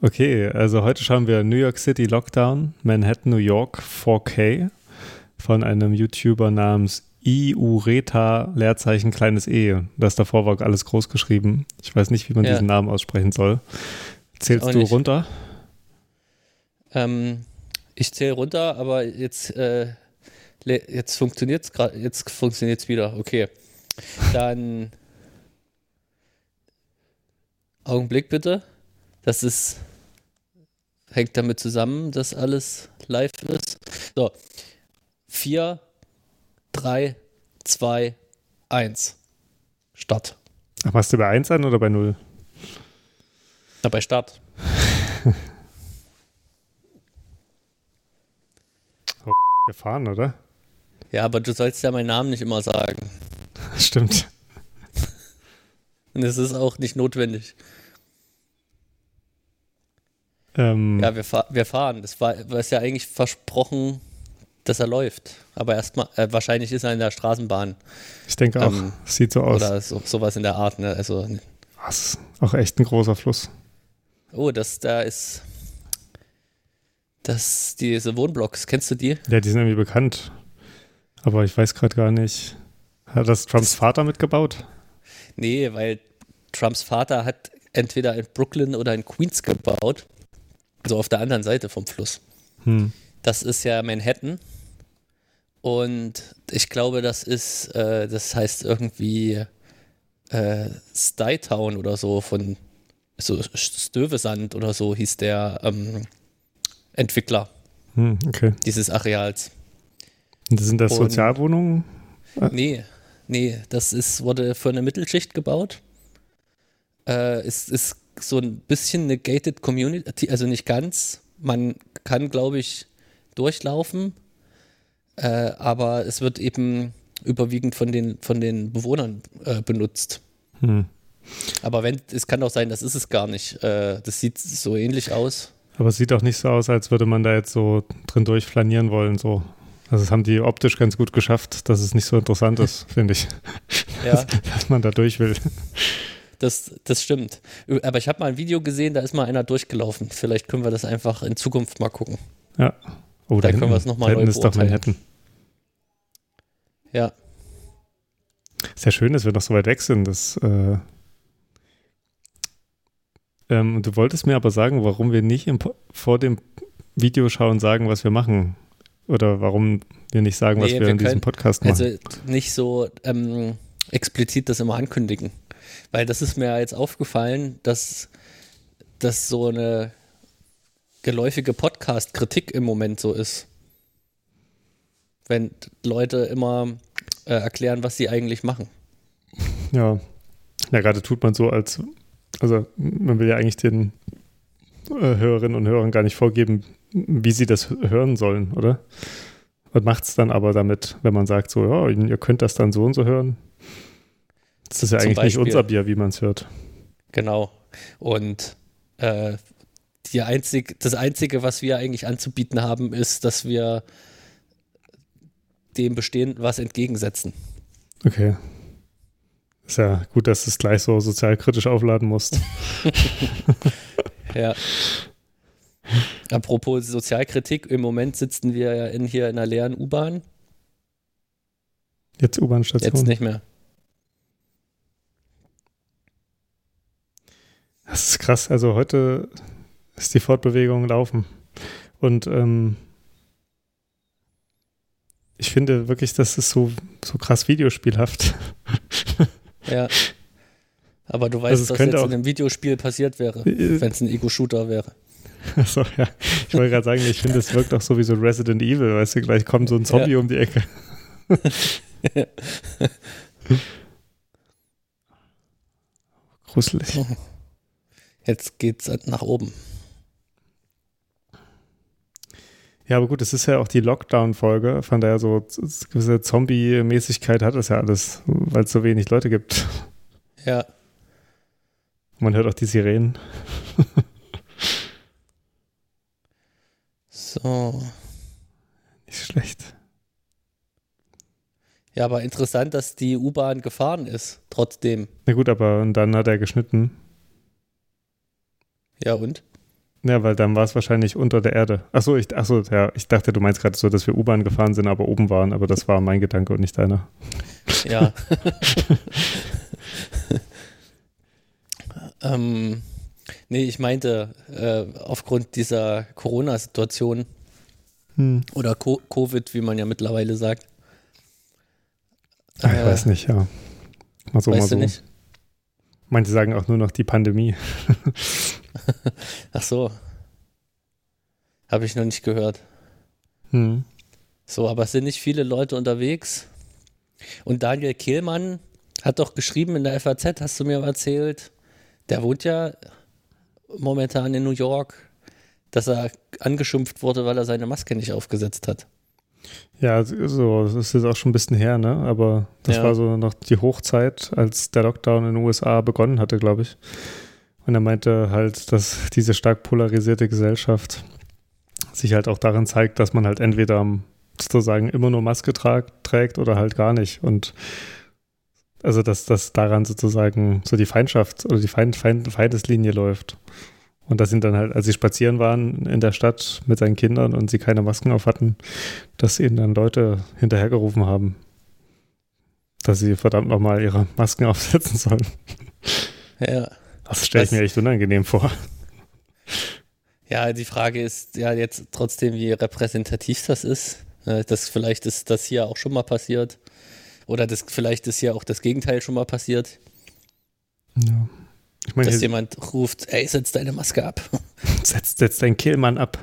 Okay, also heute schauen wir New York City Lockdown, Manhattan, New York 4K von einem YouTuber namens Iureta Leerzeichen kleines E. Das davor war alles groß geschrieben. Ich weiß nicht, wie man Ja. diesen Namen aussprechen soll. Zählst du nicht. runter? Ähm, ich zähle runter, aber jetzt, äh, jetzt funktioniert es gerade, jetzt funktioniert es wieder. Okay. Dann Augenblick bitte. Das ist hängt damit zusammen, dass alles live ist. So. 4, 3, 2, 1. Start. Ach, machst du bei 1 an oder bei 0? Na, bei Start. Gefahren, oder? Ja, aber du sollst ja meinen Namen nicht immer sagen. Stimmt. Und es ist auch nicht notwendig. Ähm, Ja, wir, fahr wir fahren. Das war, war ist ja eigentlich versprochen, dass er läuft. Aber erstmal, äh, wahrscheinlich ist er in der Straßenbahn ich denke auch, ähm, sieht so aus. oder so, sowas in der Art. Ne? Also, Das ist auch echt ein großer Fluss. oh, das da ist. Das, diese Wohnblocks, kennst du die? Ja, die sind irgendwie bekannt. Aber ich weiß gerade gar nicht. Hat das Trumps Vater mitgebaut? Nee, weil Trumps Vater hat entweder in Brooklyn oder in Queens gebaut. Also auf der anderen Seite vom Fluss. Hm. Das ist ja Manhattan. Und ich glaube, das ist, äh, das heißt irgendwie äh, Stytown oder so von so Stövesand oder so hieß der ähm, Entwickler Hm, okay. dieses Areals. Und sind das Und- Sozialwohnungen? Nee, nee, das ist, wurde für eine Mittelschicht gebaut. Äh, es ist so ein bisschen eine gated Community, also nicht ganz. Man kann, glaube ich, durchlaufen, äh, aber es wird eben überwiegend von den, von den Bewohnern äh, benutzt. Hm. Aber wenn, es kann auch sein, das ist es gar nicht. Äh, das sieht so ähnlich aus. Aber es sieht auch nicht so aus, als würde man da jetzt so drin durchflanieren wollen. So. Also das haben die optisch ganz gut geschafft, dass es nicht so interessant ist, finde ich, Ja, dass man da durch will. Das, das stimmt. Aber ich habe mal ein Video gesehen, da ist mal einer durchgelaufen. Vielleicht können wir das einfach in Zukunft mal gucken. Ja. Oh, Da da können wir es noch mal da hinten neu ist doch. Manhattan. Ja, Ist ja schön, dass wir noch so weit weg sind. Das, äh ähm, du wolltest mir aber sagen, warum wir nicht vor dem Videoschauen sagen, was wir machen. Oder warum wir nicht sagen, was Nee, wir, wir in diesem können- Podcast machen. Also nicht so ähm, explizit das immer ankündigen. Weil das ist mir jetzt aufgefallen, dass das so eine geläufige Podcast-Kritik im Moment so ist. Wenn Leute immer äh, erklären, was sie eigentlich machen. Ja. Ja, gerade tut man so, als, also man will ja eigentlich den äh, Hörerinnen und Hörern gar nicht vorgeben, wie sie das hören sollen, oder? Und macht es dann aber damit, wenn man sagt, so, ja, ihr könnt das dann so und so hören. Das ist ja eigentlich nicht unser Bier, wie man es hört. Genau. Und äh, die einzig, das Einzige, was wir eigentlich anzubieten haben, ist, dass wir dem Bestehenden was entgegensetzen. Okay. Ist ja gut, dass du es gleich so sozialkritisch aufladen musst. Ja. Apropos Sozialkritik, im Moment sitzen wir ja in, hier in einer leeren U-Bahn. Jetzt U-Bahn-Station. Jetzt nicht mehr. Das ist krass. Also heute ist die Fortbewegung laufen. Und ähm, ich finde wirklich, das ist so, so krass videospielhaft. Ja. Aber du weißt, Also was jetzt auch- in einem Videospiel passiert wäre, Äh, wenn es ein Ego-Shooter wäre. Achso, ja. Ich wollte gerade sagen, ich finde, es wirkt auch so wie so Resident Evil. Weißt du, gleich kommt so ein Zombie um die Ecke. Gruselig. Jetzt geht's nach oben. Ja, aber gut, es ist ja auch die Lockdown-Folge, von daher so gewisse Zombie-Mäßigkeit hat es ja alles, weil es so wenig Leute gibt. Ja. Man hört auch die Sirenen. So. Nicht schlecht. Ja, aber interessant, dass die U-Bahn gefahren ist, trotzdem. Na gut, aber und dann hat er geschnitten. Ja, und? Ja, weil dann war es wahrscheinlich unter der Erde. Achso, ich, achso, ja, ich dachte, du meinst gerade so, dass wir U-Bahn gefahren sind, aber oben waren, aber das war mein Gedanke und nicht deiner. Ja. ähm, nee, ich meinte, äh, aufgrund dieser Corona-Situation Hm. oder Co Covid, wie man ja mittlerweile sagt. Ach, ich Äh, weiß nicht, ja. Mal so, mal weißt so. du nicht? Manche sagen auch nur noch die Pandemie. Ach so. Habe ich noch nicht gehört. Hm. So, aber es sind nicht viele Leute unterwegs. Und Daniel Kehlmann hat doch geschrieben in der FAZ, hast du mir erzählt, der wohnt ja momentan in New York, dass er angeschimpft wurde, weil er seine Maske nicht aufgesetzt hat. Ja, so, das ist jetzt auch schon ein bisschen her, ne? Aber das Ja. war so noch die Hochzeit, als der Lockdown in den USA begonnen hatte, glaube ich. Und er meinte halt, dass diese stark polarisierte Gesellschaft sich halt auch darin zeigt, dass man halt entweder sozusagen immer nur Maske trägt oder halt gar nicht. Und also dass das daran sozusagen so die Feindschaft oder die Feind, Feind, Feindeslinie läuft. Und dass ihn dann halt, als sie spazieren waren in der Stadt mit seinen Kindern und sie keine Masken auf hatten, dass ihnen dann Leute hinterhergerufen haben, dass sie verdammt nochmal ihre Masken aufsetzen sollen. Ja. Das stelle ich mir echt unangenehm vor. Ja, die Frage ist ja jetzt trotzdem, wie repräsentativ das ist. Äh, Das vielleicht ist das hier auch schon mal passiert. Oder das, vielleicht ist hier auch das Gegenteil schon mal passiert. Ja. Ich meine, dass jemand ruft, ey, setz deine Maske ab. setzt setz deinen Killmann ab.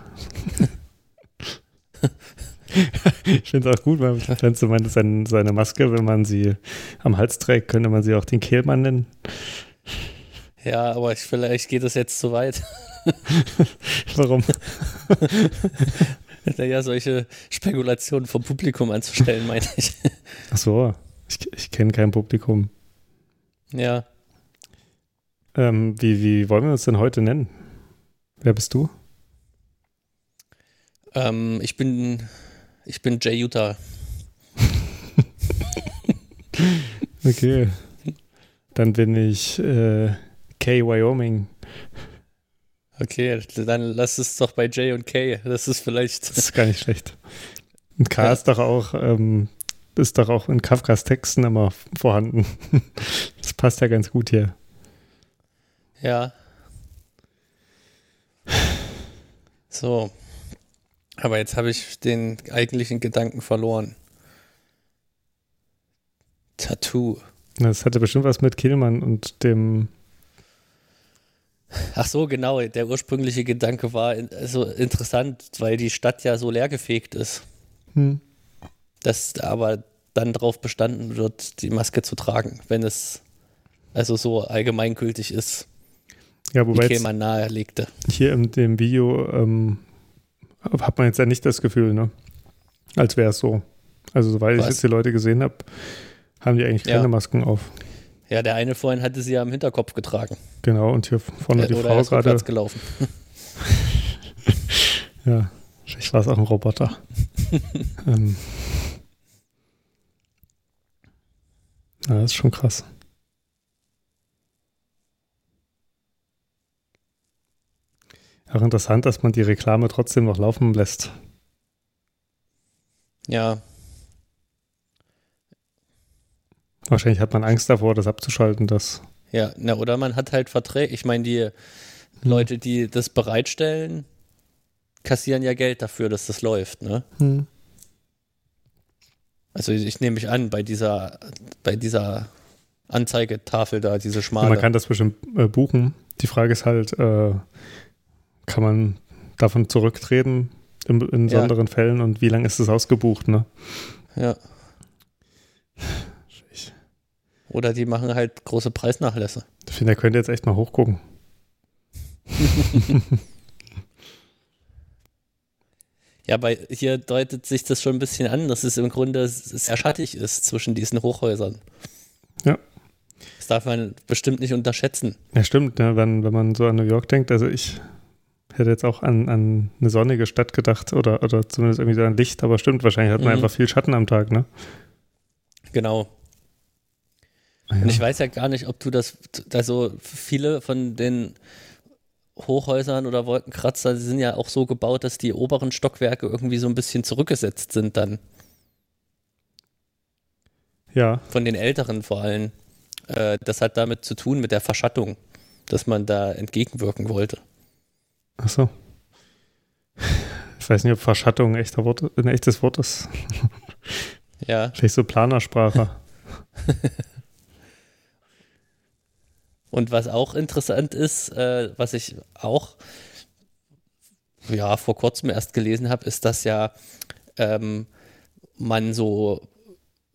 ich finde es auch gut, weil wenn du meinst, seine, seine Maske, wenn man sie am Hals trägt, könnte man sie auch den Kehlmann nennen. Ja, aber ich, vielleicht geht das jetzt zu weit. Warum? naja, solche Spekulationen vom Publikum anzustellen, meine ich. Ach so, ich, ich kenne kein Publikum. ja, Ähm, wie, wie wollen wir uns denn heute nennen? Wer bist du? ähm, ich bin, ich bin Jay Utah. Okay. Dann bin ich äh, Kay Wyoming. Okay, dann lass es doch bei Jay und Kay. Das ist vielleicht. Das ist gar nicht schlecht. Und K Ja. ist doch auch, ähm, ist doch auch in Kafkas Texten immer vorhanden. Das passt ja ganz gut hier. Ja. So. Aber jetzt habe ich den eigentlichen Gedanken verloren. Tattoo. Das hatte bestimmt was mit Killmann und dem. Ach so, genau. Der ursprüngliche Gedanke war also interessant, weil die Stadt ja so leergefegt ist, Hm. dass aber dann darauf bestanden wird, die Maske zu tragen, wenn es also so allgemeingültig ist, Ja, wobei jetzt Kehlmann nahelegte. hier in dem Video ähm, hat man jetzt ja nicht das Gefühl, ne? Als wäre es so. Also, soweit ich jetzt die Leute gesehen habe, haben die eigentlich keine Ja. Masken auf. Ja, der eine vorhin hatte sie ja am Hinterkopf getragen. Genau, und hier vorne Äh, die Frau er gerade. rückwärts gelaufen. Ja, vielleicht war es auch ein Roboter. ähm. Ja, das ist schon krass. Auch interessant, dass man die Reklame trotzdem noch laufen lässt. Ja, Wahrscheinlich hat man Angst davor, das abzuschalten, das. ja, na, oder man hat halt Verträge. Ich meine, die Leute, die das bereitstellen, kassieren ja Geld dafür, dass das läuft, ne? Hm. Also ich nehme mich an, bei dieser, bei dieser Anzeigetafel da, diese schmale. Man kann das bestimmt äh, buchen. Die Frage ist halt, äh, kann man davon zurücktreten in, in Ja. besonderen Fällen und wie lange ist das ausgebucht, ne? ja. Oder die machen halt große Preisnachlässe. Ich finde, er könnte jetzt echt mal hochgucken. Ja, bei hier deutet sich das schon ein bisschen an, dass es im Grunde sehr schattig ist zwischen diesen Hochhäusern. Ja. Das darf man bestimmt nicht unterschätzen. Ja, stimmt, ne, wenn, wenn man so an New York denkt, also ich hätte jetzt auch an, an eine sonnige Stadt gedacht oder, oder zumindest irgendwie so an Licht, aber stimmt, wahrscheinlich hat man Mhm. einfach viel Schatten am Tag, ne? Genau. Ah, ja. Und ich weiß ja gar nicht, ob du das, also viele von den Hochhäusern oder Wolkenkratzer sind ja auch so gebaut, dass die oberen Stockwerke irgendwie so ein bisschen zurückgesetzt sind dann. Ja. Von den älteren vor allem. Äh, das hat damit zu tun mit der Verschattung, dass man da entgegenwirken wollte. Ach so. Ich weiß nicht, ob Verschattung ein, echter Wort, ein echtes Wort ist. Ja. Vielleicht so Planersprache. Und was auch interessant ist, äh, was ich auch ja vor kurzem erst gelesen habe, ist, dass ja ähm, man so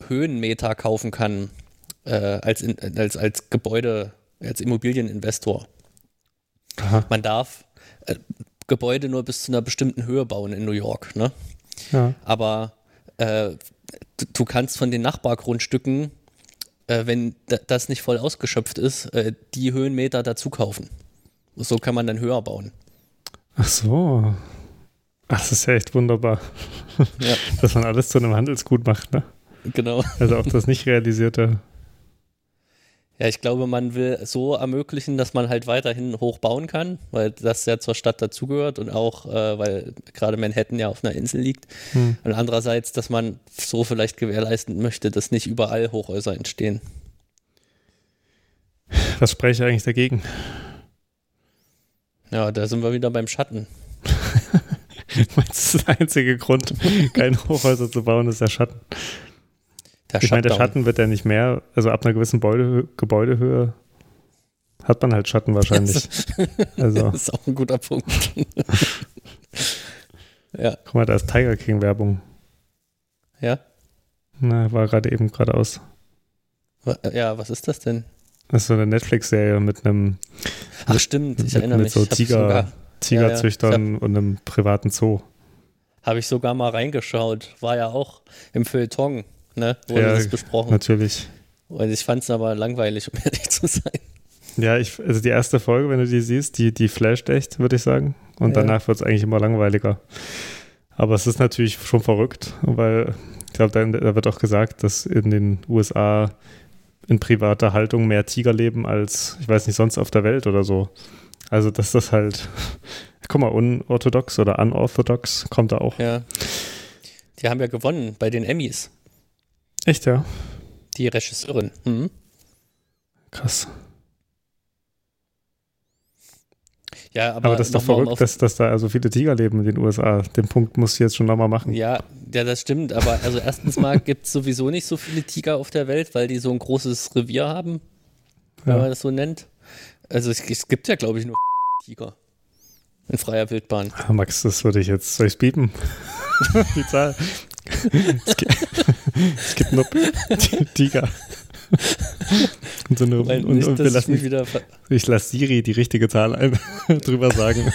Höhenmeter kaufen kann äh, als, in, als, als Gebäude, als Immobilieninvestor. Aha. Man darf Gebäude nur bis zu einer bestimmten Höhe bauen in New York, ne? Ja. Aber äh, du, kannst von den Nachbargrundstücken, äh, wenn da, das nicht voll ausgeschöpft ist, äh, die Höhenmeter dazu kaufen. So kann man dann höher bauen. Ach so. Ach, das ist ja echt wunderbar. Ja. Dass man alles zu einem Handelsgut macht, ne? Genau. Also auch das nicht realisierte. Ja, ich glaube, man will so ermöglichen, dass man halt weiterhin hoch bauen kann, weil das ja zur Stadt dazugehört und auch, äh, weil gerade Manhattan ja auf einer Insel liegt. Hm. Und andererseits, dass man so vielleicht gewährleisten möchte, dass nicht überall Hochhäuser entstehen. Was spreche ich eigentlich dagegen? Ja, da sind wir wieder beim Schatten. Meinst du, der einzige Grund, keine Hochhäuser zu bauen, ist der Schatten? Der Ich meine, der. Schatten wird ja nicht mehr, also ab einer gewissen Gebäudehö Gebäudehöhe hat man halt Schatten wahrscheinlich. Also, Das ist auch ein guter Punkt. ja, guck mal, da ist Tiger King Werbung. ja. Na, war gerade eben geradeaus. Ja, was ist das denn? Das ist so eine Netflix-Serie mit einem Ach, stimmt, ich mit- erinnere mit mich. so habe Tiger- Tigerzüchtern und einem privaten Zoo. hab ich sogar mal reingeschaut. War ja auch im Feuilleton, ne? Wurde Ja, das besprochen. Natürlich. Und ich fand es aber langweilig, um ehrlich zu sein. Ja, ich, also die erste Folge, wenn du die siehst, die, die flasht echt, würde ich sagen. Und Ja. danach wird es eigentlich immer langweiliger. Aber es ist natürlich schon verrückt, weil ich glaube, da, da wird auch gesagt, dass in den USA in privater Haltung mehr Tiger leben als, ich weiß nicht, sonst auf der Welt oder so. Also, dass das halt, guck mal, unorthodox oder unorthodox kommt da auch. Ja. Die haben ja gewonnen bei den Emmys, Echt, ja? die Regisseurin. Mhm. Krass. Ja, aber, Aber, das ist doch verrückt, dass, dass da also viele Tiger leben in den USA. Den Punkt musst du jetzt schon nochmal machen. Ja, ja, das stimmt. Aber also erstens mal gibt es sowieso nicht so viele Tiger auf der Welt, weil die so ein großes Revier haben, wenn Ja. man das so nennt. Also es, es gibt ja, glaube ich, nur Tiger in freier Wildbahn. Ah, Max, das würde ich jetzt, soll ich biepen? Die Zahl. Es, gibt, es gibt nur Tiger. Und so eine, Weil und, nicht, und wir ich lassen, mich wieder ich lasse Siri die richtige Zahl ein, drüber sagen.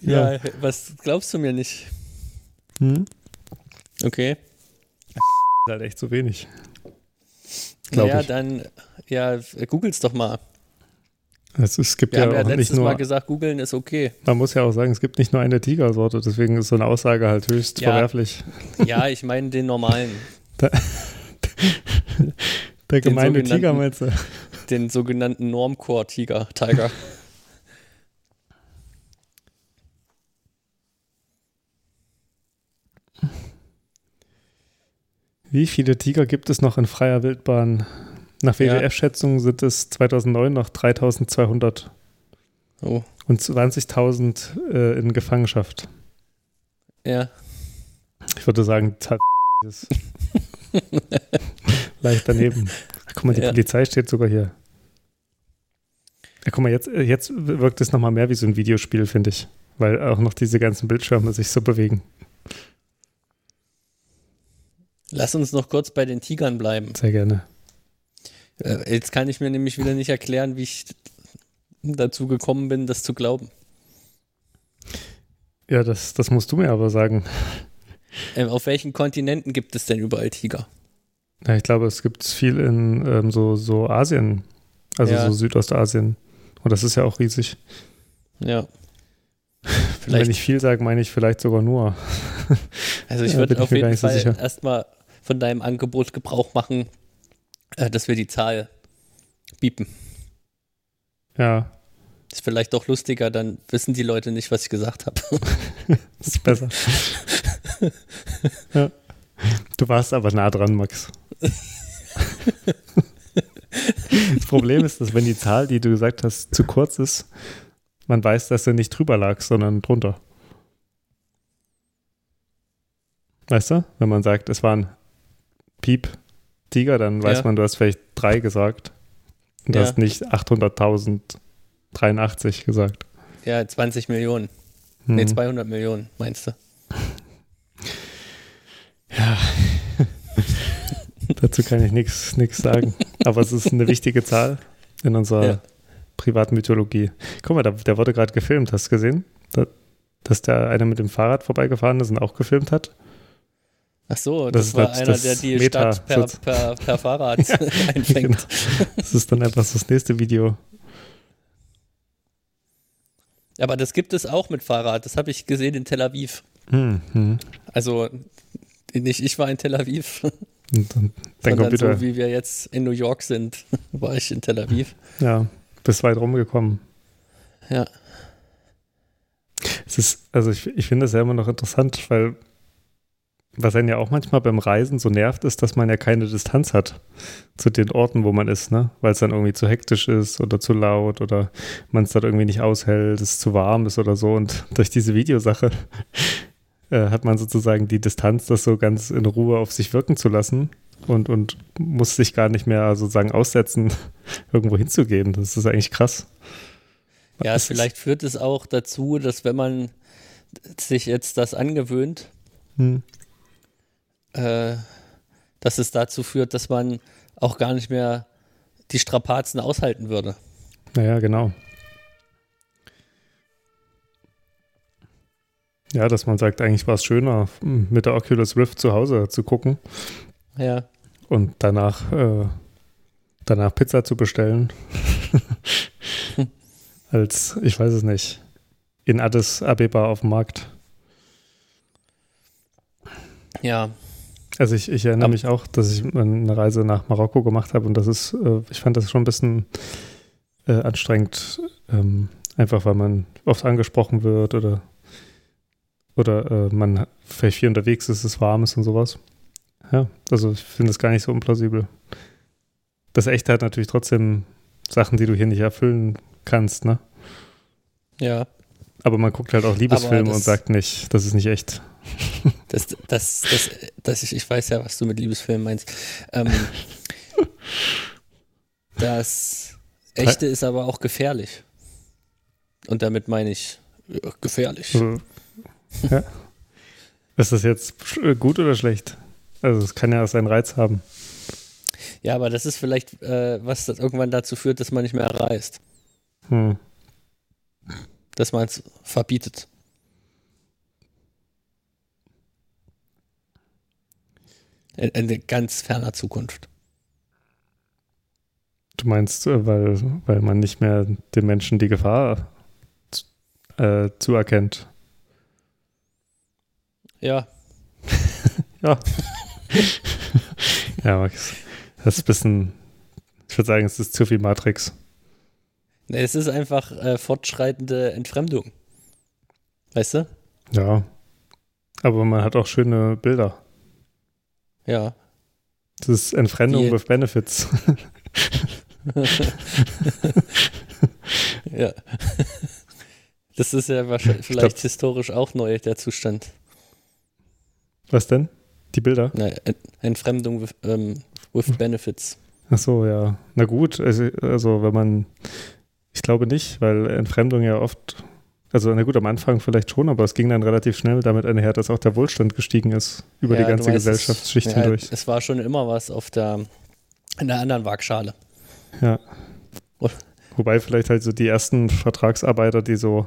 ja. was glaubst du mir nicht? Hm? Okay. Ist halt echt zu wenig. Glaube ja, ich. dann, ja, googel's doch mal. Also es gibt Wir ja, haben ja auch nicht letztes nur, Mal gesagt, googeln ist okay. man muss ja auch sagen, es gibt nicht nur eine Tigersorte, deswegen ist so eine Aussage halt höchst Ja. verwerflich. Ja, ich meine den normalen, Der gemeine sogenannten- Tiger meinst du? den sogenannten Normcore-Tiger, Tiger. Wie viele Tiger gibt es noch in freier Wildbahn? Nach Ja. WWF-Schätzungen sind es 2009 noch 3200 Oh, und 20.000 äh, in Gefangenschaft. ja. Ich würde sagen, ist leicht daneben. Ach, guck mal, die Ja. Polizei steht sogar hier. Ja, guck mal, jetzt, äh, jetzt wirkt es nochmal mehr wie so ein Videospiel, finde ich. Weil auch noch diese ganzen Bildschirme sich so bewegen. Lass uns noch kurz bei den Tigern bleiben. Sehr gerne. Äh, Jetzt kann ich mir nämlich wieder nicht erklären, wie ich dazu gekommen bin, das zu glauben. Ja, das, das musst du mir aber sagen. Ähm, auf welchen Kontinenten gibt es denn überall Tiger? Ja, ich glaube, es gibt viel in ähm, so, so Asien, also Ja. so Südostasien. Und das ist ja auch riesig. Ja. Wenn Vielleicht, ich viel sage, meine ich vielleicht sogar nur. also ich ja, würde ich auf jeden so Fall sicher. erstmal von deinem Angebot Gebrauch machen, Äh, dass wir die Zahl biepen. Ja, Ist vielleicht doch lustiger, dann wissen die Leute nicht, was ich gesagt habe. ist besser. ja. Du warst aber nah dran, Max. das Problem ist, dass wenn die Zahl, die du gesagt hast, zu kurz ist, man weiß, dass du nicht drüber lagst, sondern drunter. Weißt du? Wenn man sagt, es waren Piep Tiger, dann weiß Ja. man, du hast vielleicht drei gesagt. Und du Ja. hast nicht 800.083 gesagt. ja, 20 Millionen. Hm. Nee, 200 Millionen, meinst du? Ja. Dazu kann ich nichts sagen. Aber es ist eine wichtige Zahl in unserer Ja. privaten Mythologie. Guck mal, da, der wurde gerade gefilmt. Hast du gesehen? Da, dass der eine mit dem Fahrrad vorbeigefahren ist und auch gefilmt hat? Ach so, Das das, war einer, der die Meta- Stadt per, per, per Fahrrad einfängt. Das ist dann einfach das nächste Video. Aber das gibt es auch mit Fahrrad. Das habe ich gesehen in Tel Aviv. Hm, hm. Also nicht ich war in Tel Aviv, Und dann, dann sondern wieder, so wie wir jetzt in New York sind, war ich in Tel Aviv. ja, bis weit rumgekommen. Ja, Es ist, also ich, ich finde das ja immer noch interessant, weil was einen ja auch manchmal beim Reisen so nervt, ist, dass man ja keine Distanz hat zu den Orten, wo man ist, ne? Weil es dann irgendwie zu hektisch ist oder zu laut oder man es dann irgendwie nicht aushält, es zu warm ist oder so. Und durch diese Videosache äh, hat man sozusagen die Distanz, das so ganz in Ruhe auf sich wirken zu lassen und, und muss sich gar nicht mehr sozusagen aussetzen, irgendwo hinzugehen. Das ist eigentlich krass. ja ist- vielleicht führt es auch dazu, dass wenn man sich jetzt das angewöhnt, Hm. Äh, dass es dazu führt, dass man auch gar nicht mehr die Strapazen aushalten würde. Naja, genau. Ja, dass man sagt, eigentlich war es schöner, m, mit der Oculus Rift zu Hause zu gucken Ja, und danach, äh, danach Pizza zu bestellen, als, ich weiß es nicht, in Addis Abeba auf dem Markt. ja, Also ich, ich erinnere Aber- mich auch, dass ich eine Reise nach Marokko gemacht habe und das ist, äh, ich fand das schon ein bisschen äh, anstrengend, ähm, einfach weil man oft angesprochen wird oder oder äh, man vielleicht viel unterwegs ist, es warm ist und sowas. Ja, also ich finde es gar nicht so unplausibel. Das Echte hat natürlich trotzdem Sachen, die du hier nicht erfüllen kannst, ne? ja. Aber man guckt halt auch Liebesfilme das- und sagt nicht, das ist nicht echt. Das, das, das, das ich, ich weiß ja, was du mit Liebesfilmen meinst. Ähm, das Echte ist aber auch gefährlich. Und damit meine ich ja, gefährlich. Also, ja. Ist das jetzt sch- gut oder schlecht? Also es kann ja seinen Reiz haben. Ja, aber das ist vielleicht, äh, was das irgendwann dazu führt, dass man nicht mehr reist. Hm. Dass man es verbietet. In, in ganz ferner Zukunft. Du meinst, äh, weil, weil man nicht mehr den Menschen die Gefahr äh, zuerkennt. Ja, Ja. ja, Max. Das ist ein bisschen, ich würde sagen, es ist zu viel Matrix. nee, es ist einfach äh, fortschreitende Entfremdung. Weißt du? Ja. Aber man hat auch schöne Bilder. Ja. Das ist Entfremdung Die- with Benefits. ja. Das ist ja wahrscheinlich vielleicht historisch auch neu, der Zustand. Was denn? Die Bilder? Ent- Entfremdung with, ähm, with Benefits. Ach so, ja. Na gut, also, also wenn man, ich glaube nicht, weil Entfremdung ja oft, also na gut, am Anfang vielleicht schon, aber es ging dann relativ schnell damit einher, dass auch der Wohlstand gestiegen ist über Ja, die ganze meinst, Gesellschaftsschicht es, hindurch. Ja, es war schon immer was auf der, in der anderen Waagschale. Ja. Oh. Wobei vielleicht halt so die ersten Vertragsarbeiter, die so,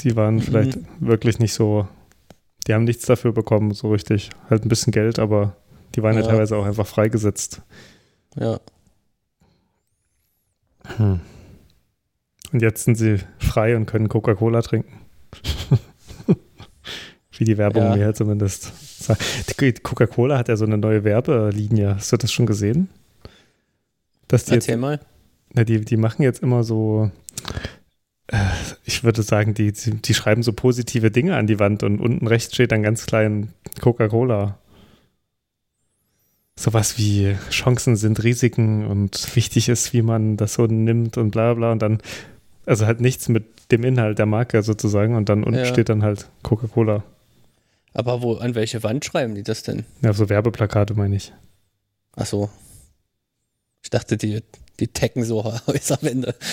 die waren Mhm. vielleicht wirklich nicht so, die haben nichts dafür bekommen, so richtig. Halt ein bisschen Geld, aber die waren ja, Ja. teilweise auch einfach freigesetzt. Ja. Hm. Und jetzt sind sie frei und können Coca-Cola trinken. Wie die Werbung Ja. mir zumindest Die Coca-Cola hat ja so eine neue Werbelinie. Hast du das schon gesehen? Dass die Erzähl jetzt, mal. Na, die, die machen jetzt immer so, äh, ich würde sagen, die, die, die schreiben so positive Dinge an die Wand und unten rechts steht dann ganz klein Coca-Cola. Sowas wie Chancen sind Risiken und wichtig ist, wie man das so nimmt und bla bla und dann, also halt nichts mit dem Inhalt der Marke sozusagen und dann unten Ja. steht dann halt Coca-Cola. Aber wo, an welche Wand schreiben die das denn? Ja, so Werbeplakate meine ich. Ach so. Ich dachte, die, die tacken so Häuserwände.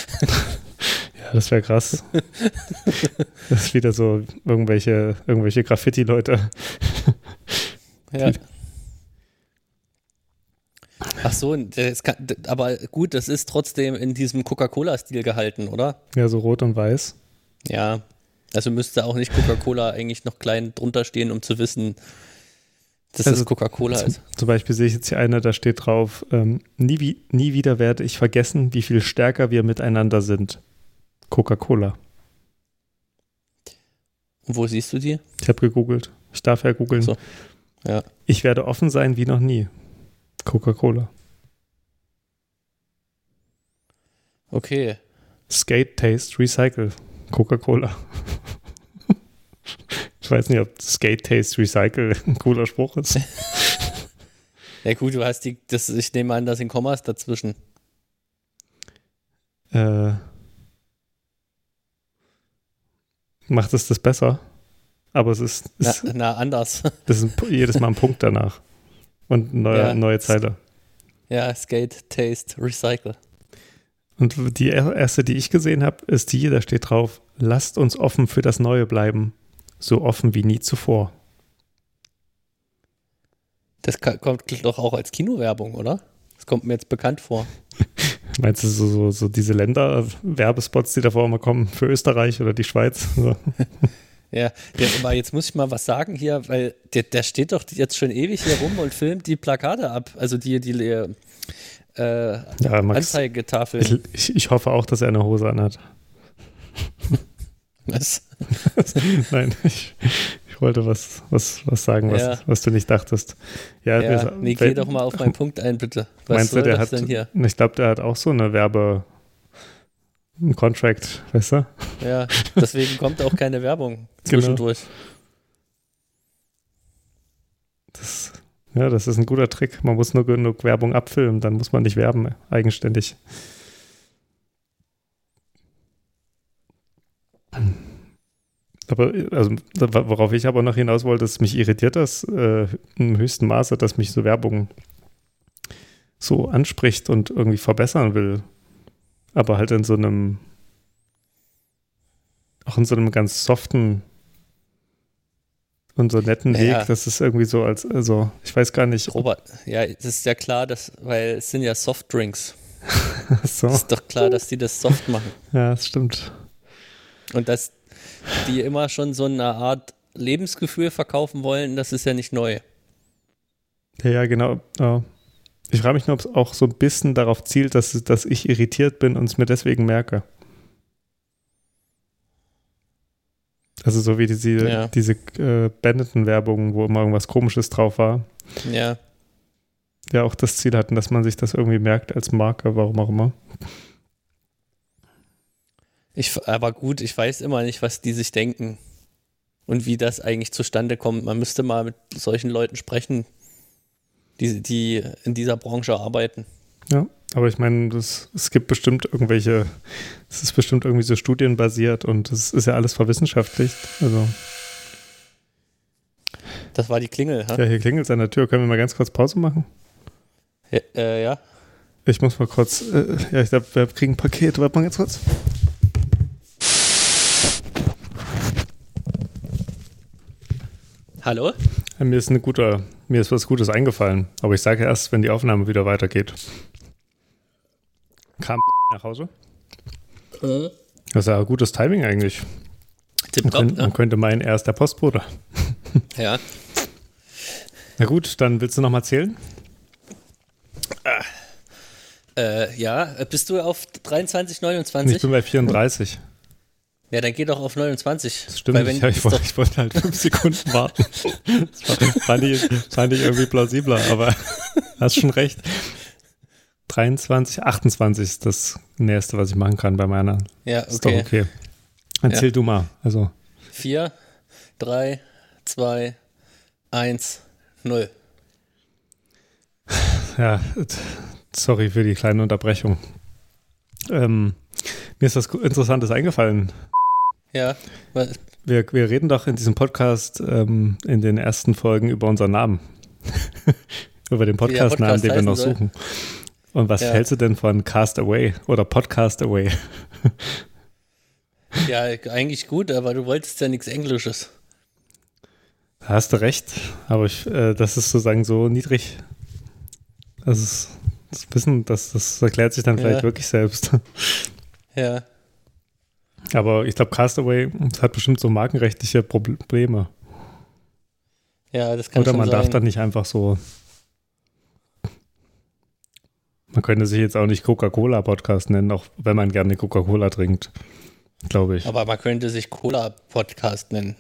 Ja, das wäre krass. das ist wieder so irgendwelche, irgendwelche Graffiti-Leute. Ja. Ach so, das kann, aber gut, das ist trotzdem in diesem Coca-Cola-Stil gehalten, oder? Ja, so rot und weiß. Ja. Also müsste auch nicht Coca-Cola eigentlich noch klein drunter stehen, um zu wissen, dass Also es Coca-Cola ist. zum Beispiel sehe ich jetzt hier eine, da steht drauf, ähm, nie, nie wieder werde ich vergessen, wie viel stärker wir miteinander sind. Coca-Cola. Und wo siehst du die? Ich habe gegoogelt. Ich darf ja googeln. So. Ja. Ich werde offen sein wie noch nie. Coca-Cola. Okay. Skate Taste Recycle. Coca-Cola. ich weiß nicht, ob Skate Taste Recycle ein cooler Spruch ist. Ja gut, du hast die, das, ich nehme an, da sind Kommas dazwischen. äh, macht es das besser? Aber es ist, Na, ist, na anders. das ist jedes Mal ein Punkt danach. Und neue, Ja. neue Zeile. ja, Skate, Taste, Recycle. Und die er- erste, die ich gesehen habe, ist die, da steht drauf, lasst uns offen für das Neue bleiben. So offen wie nie zuvor. Das kommt doch auch als Kinowerbung, oder? Das kommt mir jetzt bekannt vor. Meinst du so, so, so diese Länder-Werbespots, die davor immer kommen, für Österreich oder die Schweiz? So. Ja, der, aber jetzt muss ich mal was sagen hier, weil der, der steht doch jetzt schon ewig hier rum und filmt die Plakate ab. Also die, die äh, Ja, Max, Anzeigetafeln. ich, ich, hoffe auch, dass er eine Hose anhat. Was? Nein, ich, ich wollte was, was, was sagen, was, Ja. was du nicht dachtest. Ja, Ja, wir- nee, geh doch mal auf meinen Punkt ein, bitte. Was Meinst du, der das hat, denn hier? ich glaube, der hat auch so eine Werbe, ein Contract, weißt du? Ja, deswegen kommt auch keine Werbung Genau. zwischendurch. Das, ja, das ist ein guter Trick. Man muss nur genug Werbung abfilmen, dann muss man nicht werben, eigenständig. Aber also, worauf ich aber noch hinaus wollte, ist, mich irritiert das äh, im höchsten Maße, dass mich so Werbung so anspricht und irgendwie verbessern will. Aber halt in so einem, auch in so einem ganz soften und so netten Naja. Weg, das ist irgendwie so als, also ich weiß gar nicht, Robert, ja, es ist ja klar, dass, weil es sind ja Softdrinks. so. Es ist doch klar, dass die das soft machen. Ja, das stimmt. Und dass die immer schon so eine Art Lebensgefühl verkaufen wollen, das ist ja nicht neu. Ja, ja, genau. Ja. Ich frage mich nur, ob es auch so ein bisschen darauf zielt, dass, dass ich irritiert bin und es mir deswegen merke. Also so wie diese, Ja. diese äh, Benetton-Werbung, wo immer irgendwas Komisches drauf war, Ja, ja auch das Ziel hatten, dass man sich das irgendwie merkt als Marke, warum auch immer. ich, aber gut, ich weiß immer nicht, was die sich denken und wie das eigentlich zustande kommt. Man müsste mal mit solchen Leuten sprechen, die, die in dieser Branche arbeiten. Ja, aber ich meine, es gibt bestimmt irgendwelche, es ist bestimmt irgendwie so studienbasiert und es ist ja alles verwissenschaftlicht. Also, Das war die Klingel, ha? ja, hier klingelt es an der Tür. Können wir mal ganz kurz Pause machen? Ja, äh, ja. Ich muss mal kurz, äh, ja, ich glaube, wir kriegen ein Paket. Warte mal ganz kurz. Hallo? Ja, mir ist eine gute, mir ist was Gutes eingefallen, aber ich sage erst, wenn die Aufnahme wieder weitergeht. Kam nach Hause? Das ist ja gutes Timing eigentlich. Man, Tipptopp, könnte, man ne? könnte meinen, er ist der Postbote. Ja. Na gut, dann willst du noch mal zählen? Äh, ja, bist du auf 23, Ich 29? bin bei 34. Ja, dann geh doch auf 29. Das stimmt, ich, ich, wollte, ich wollte halt fünf Sekunden warten. Das war- fand, ich, fand ich irgendwie plausibler, aber hast schon recht. 23, 28 ist das Nächste, was ich machen kann bei meiner. Ja, Ist doch okay. okay. Erzähl du mal. Also, 4, 3, 2, 1, 0. ja, sorry für die kleine Unterbrechung. Ähm, mir ist was Interessantes eingefallen. Ja, Wir, wir reden doch in diesem Podcast ähm, in den ersten Folgen über unseren Namen. über den Podcast-Namen, Podcast den wir noch soll. suchen. Und was Ja. hältst du denn von Cast Away oder Podcast Away? ja, eigentlich gut, aber du wolltest ja nichts Englisches. Da hast du recht, aber ich, äh, das ist sozusagen so niedrig. Das ist das Wissen, das, das erklärt sich dann Ja. vielleicht wirklich selbst. Ja, Aber ich glaube, Castaway hat bestimmt so markenrechtliche Probleme. ja, das kann Oder man sein. darf dann nicht einfach so. Man könnte sich jetzt auch nicht Coca-Cola-Podcast nennen, auch wenn man gerne Coca-Cola trinkt. Glaube ich. aber man könnte sich Cola-Podcast nennen.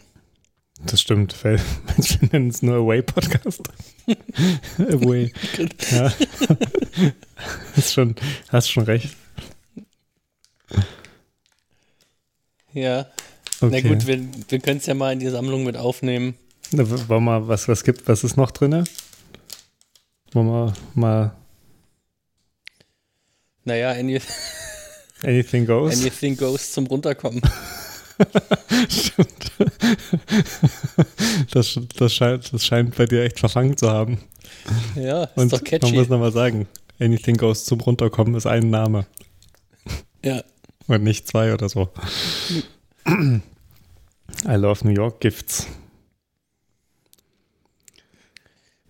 Das stimmt. weil Manche nennen es nur Away-Podcast. Away. Ja. hast, schon, hast schon recht. Ja, Okay. na gut, wir, wir können es ja mal in die Sammlung mit aufnehmen. Na, wollen wir mal, was, was gibt, was ist noch drin? Wollen wir mal Naja, any, Anything Goes? anything goes zum Runterkommen. Stimmt. Das, das, scheint, das scheint bei dir echt verfangen zu haben. Ja, ist Und doch man catchy. muss nochmal sagen, Anything Goes zum Runterkommen ist ein Name Ja, und nicht zwei oder so. I love New York Gifts.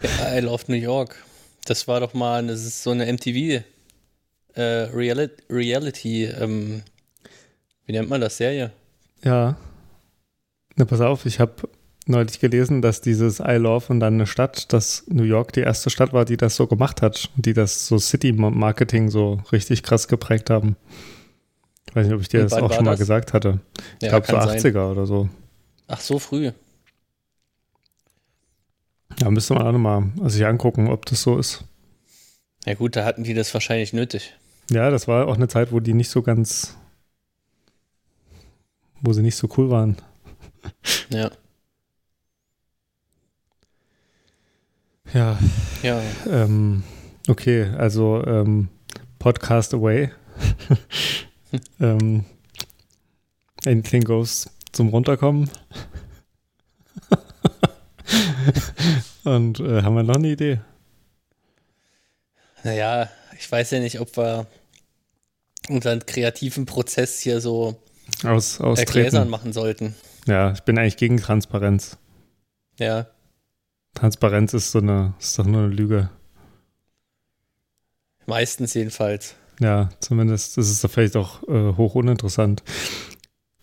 ja, I Love New York. Das war doch mal, das ist so eine MTV äh, Reality, Reality ähm, wie nennt man das, Serie? Ja. Na, pass auf, ich habe neulich gelesen, dass dieses I Love und dann eine Stadt, dass New York die erste Stadt war, die das so gemacht hat und die das so City-Marketing so richtig krass geprägt haben. Ich weiß nicht, ob ich dir das auch schon mal das? gesagt hatte. Ich Ja, glaube so kann sein. 80er oder so. Ach, so früh. Ja, müsste man auch nochmal sich angucken, ob das so ist. Ja gut, da hatten die das wahrscheinlich nötig. Ja, das war auch eine Zeit, wo die nicht so ganz, wo sie nicht so cool waren. Ja, Ja, ja. ähm, okay, also ähm, Podcast Away. ähm, anything goes zum Runterkommen. Und äh, haben wir noch eine Idee? Naja, ich weiß ja nicht, ob wir unseren kreativen Prozess hier so Aus, gläsern austreten. machen sollten. Ja, ich bin eigentlich gegen Transparenz. Ja, Transparenz ist so eine, ist doch nur eine Lüge. meistens jedenfalls. Ja, zumindest ist es da vielleicht auch äh, hoch uninteressant.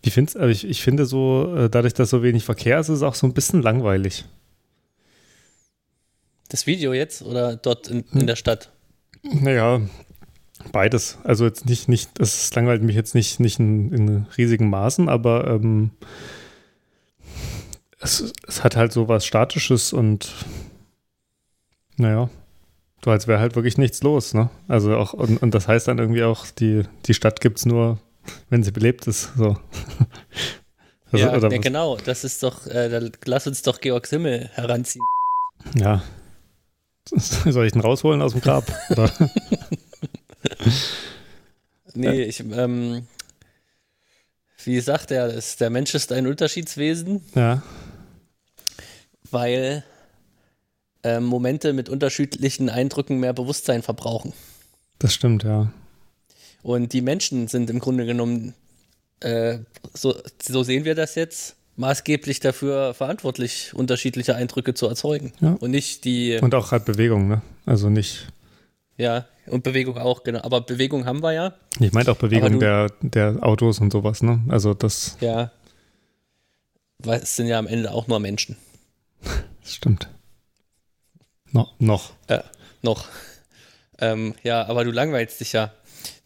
Ich, find's, aber ich, ich finde so, äh, dadurch, dass so wenig Verkehr ist, ist es auch so ein bisschen langweilig. Das Video jetzt oder dort in, Hm. in der Stadt? Naja, beides. Also jetzt nicht, nicht, das langweilt mich jetzt nicht, nicht in, in riesigen Maßen, aber ähm, es, es hat halt so was Statisches und naja, so als wäre halt wirklich nichts los, ne? Also auch, und, und das heißt dann irgendwie auch, die, die Stadt gibt es nur, wenn sie belebt ist. So. Also, ja, oder ja, was- genau. Das ist doch, äh, lass uns doch Georg Simmel heranziehen. Ja. Soll ich den rausholen aus dem Grab? Oder? Nee, ich, ähm, wie sagt er, das, der Mensch ist ein Unterschiedswesen, Ja. weil ähm, Momente mit unterschiedlichen Eindrücken mehr Bewusstsein verbrauchen. Das stimmt, ja. Und die Menschen sind im Grunde genommen, äh, so, so sehen wir das jetzt, maßgeblich dafür verantwortlich, unterschiedliche Eindrücke zu erzeugen. Ja. Und nicht die, Und auch halt Bewegung, ne? Also nicht. ja, und Bewegung auch, genau. Aber Bewegung haben wir ja. Ich meinte auch Bewegung du- der, der Autos und sowas, ne? Also das, Ja. Weil es sind ja am Ende auch nur Menschen. das stimmt. No, noch. Äh, noch. Ähm, ja, aber du langweilst dich ja.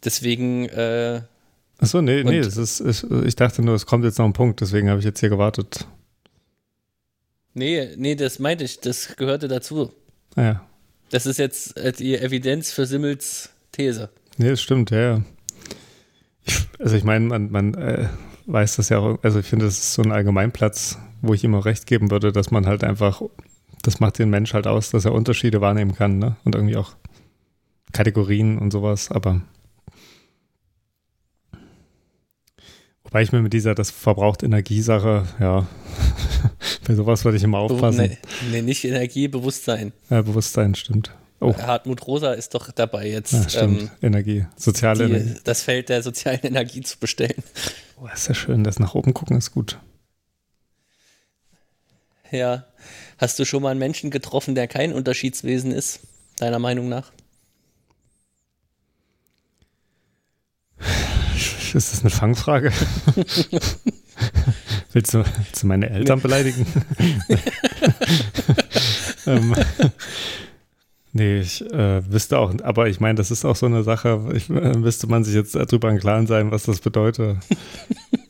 Deswegen äh, Achso, nee, nee, das ist, ist, ich dachte nur, es kommt jetzt noch ein Punkt, deswegen habe ich jetzt hier gewartet. Nee, nee, das meinte ich, das gehörte dazu. Ah, ja. Das ist jetzt äh, die Evidenz für Simmels These. Nee, das stimmt, ja, ja. Ich, also ich meine, man, man äh, weiß das ja auch, also ich finde, das ist so ein Allgemeinplatz, wo ich auch recht geben würde, dass man halt einfach, das macht den Mensch halt aus, dass er Unterschiede wahrnehmen kann, ne? Und irgendwie auch Kategorien und sowas, aber wobei ich mir mit dieser, das verbraucht Energiesache, ja, bei sowas würde ich immer aufpassen. Nee, nee, nicht Energie, Bewusstsein. Ja, Bewusstsein, stimmt. Oh. Hartmut Rosa ist doch dabei jetzt. Ja, stimmt. Ähm, Energie, soziale die, Energie. Das Feld der sozialen Energie zu bestellen. Oh, ist ja schön, das nach oben gucken ist gut. Ja. Hast du schon mal einen Menschen getroffen, der kein Unterschiedswesen ist, deiner Meinung nach? Ist das eine Fangfrage? willst, du, willst du meine Eltern beleidigen? ähm, nee, ich äh, wüsste auch, aber ich meine, das ist auch so eine Sache, ich, äh, müsste man sich jetzt darüber im Klaren sein, was das bedeutet.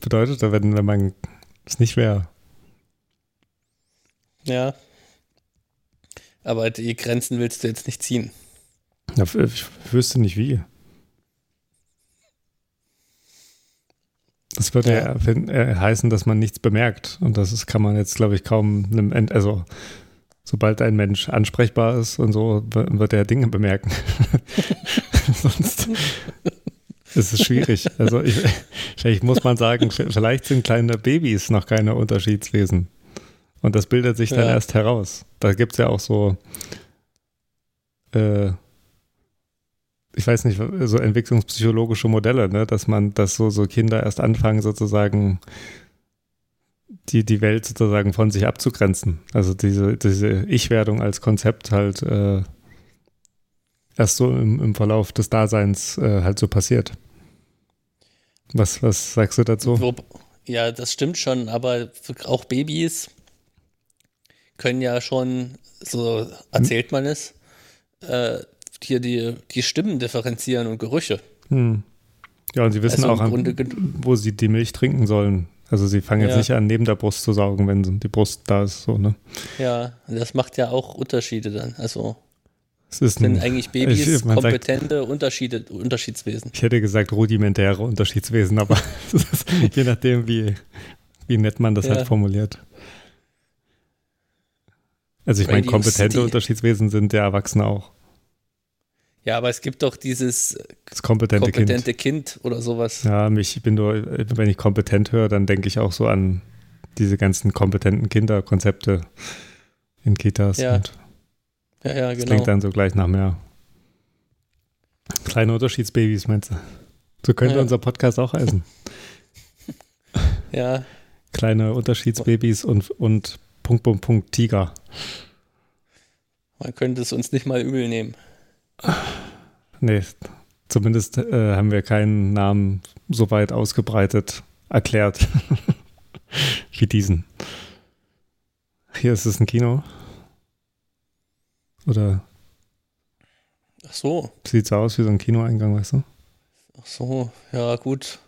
bedeutet, wenn, wenn man es nicht wäre. Ja. Aber die Grenzen willst du jetzt nicht ziehen. Ja, ich wüsste nicht wie. Das würde ja, ja äh, heißen, dass man nichts bemerkt. Und das ist, kann man jetzt, glaube ich, kaum einem, End also sobald ein Mensch ansprechbar ist und so, wird er Dinge bemerken. Sonst ist es schwierig. Also ich, vielleicht muss man sagen, vielleicht sind kleine Babys noch keine Unterschiedswesen. Und das bildet sich dann ja. erst heraus. Da gibt es ja auch so äh, ich weiß nicht, so entwicklungspsychologische Modelle, ne? dass man, dass so, so Kinder erst anfangen, sozusagen die, die Welt sozusagen von sich abzugrenzen. Also diese, diese Ich-Werdung als Konzept halt äh, erst so im, im Verlauf des Daseins äh, halt so passiert. Was, was sagst du dazu? Ja, das stimmt schon, aber auch Babys können ja schon, so erzählt man es, äh, hier die, die Stimmen differenzieren und Gerüche. Hm. Ja, und sie wissen also auch, an, wo sie die Milch trinken sollen. Also sie fangen ja. jetzt nicht an, neben der Brust zu saugen, wenn die Brust da ist, so, ne? Ja, das macht ja auch Unterschiede dann. Also es ist sind ein, eigentlich Babys ich, kompetente sagt, Unterschiede, Unterschiedswesen. Ich hätte gesagt rudimentäre Unterschiedswesen, aber je nachdem, wie, wie nett man das ja. halt formuliert. Also ich meine, kompetente Unterschiedswesen sind der Erwachsene auch. Ja, aber es gibt doch dieses das kompetente, kompetente kind. kind. oder sowas. Ja, mich bin nur, wenn ich kompetent höre, dann denke ich auch so an diese ganzen kompetenten Kinderkonzepte in Kitas. Ja, ja, ja das genau. klingt dann so gleich nach mehr. Kleine Unterschiedsbabys, meinst du? So könnte ja. unser Podcast auch heißen. ja. Kleine Unterschiedsbabys und, und Punkt, Punkt, Punkt, Tiger. Man könnte es uns nicht mal übel nehmen. Nee, zumindest äh, haben wir keinen Namen so weit ausgebreitet erklärt wie diesen. Hier ist es ein Kino. Oder? Ach so. Sieht so aus wie so ein Kinoeingang, weißt du? Ach so, ja, gut.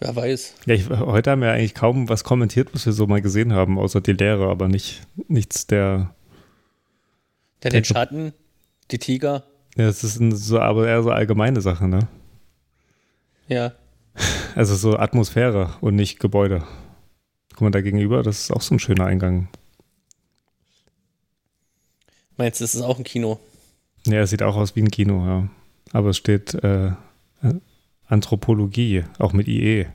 Wer weiß. Ja, ich, heute haben wir eigentlich kaum was kommentiert, was wir so mal gesehen haben, außer die Lehre, aber nicht, nichts der. Der den Schatten die Tiger. Ja, das ist so, aber eher so allgemeine Sache, ne? Ja. Also so Atmosphäre und nicht Gebäude. Guck mal da gegenüber, das ist auch so ein schöner Eingang. Meinst du, das ist auch ein Kino? Ja, es sieht auch aus wie ein Kino, ja. Aber es steht äh, Anthropologie, auch mit IE.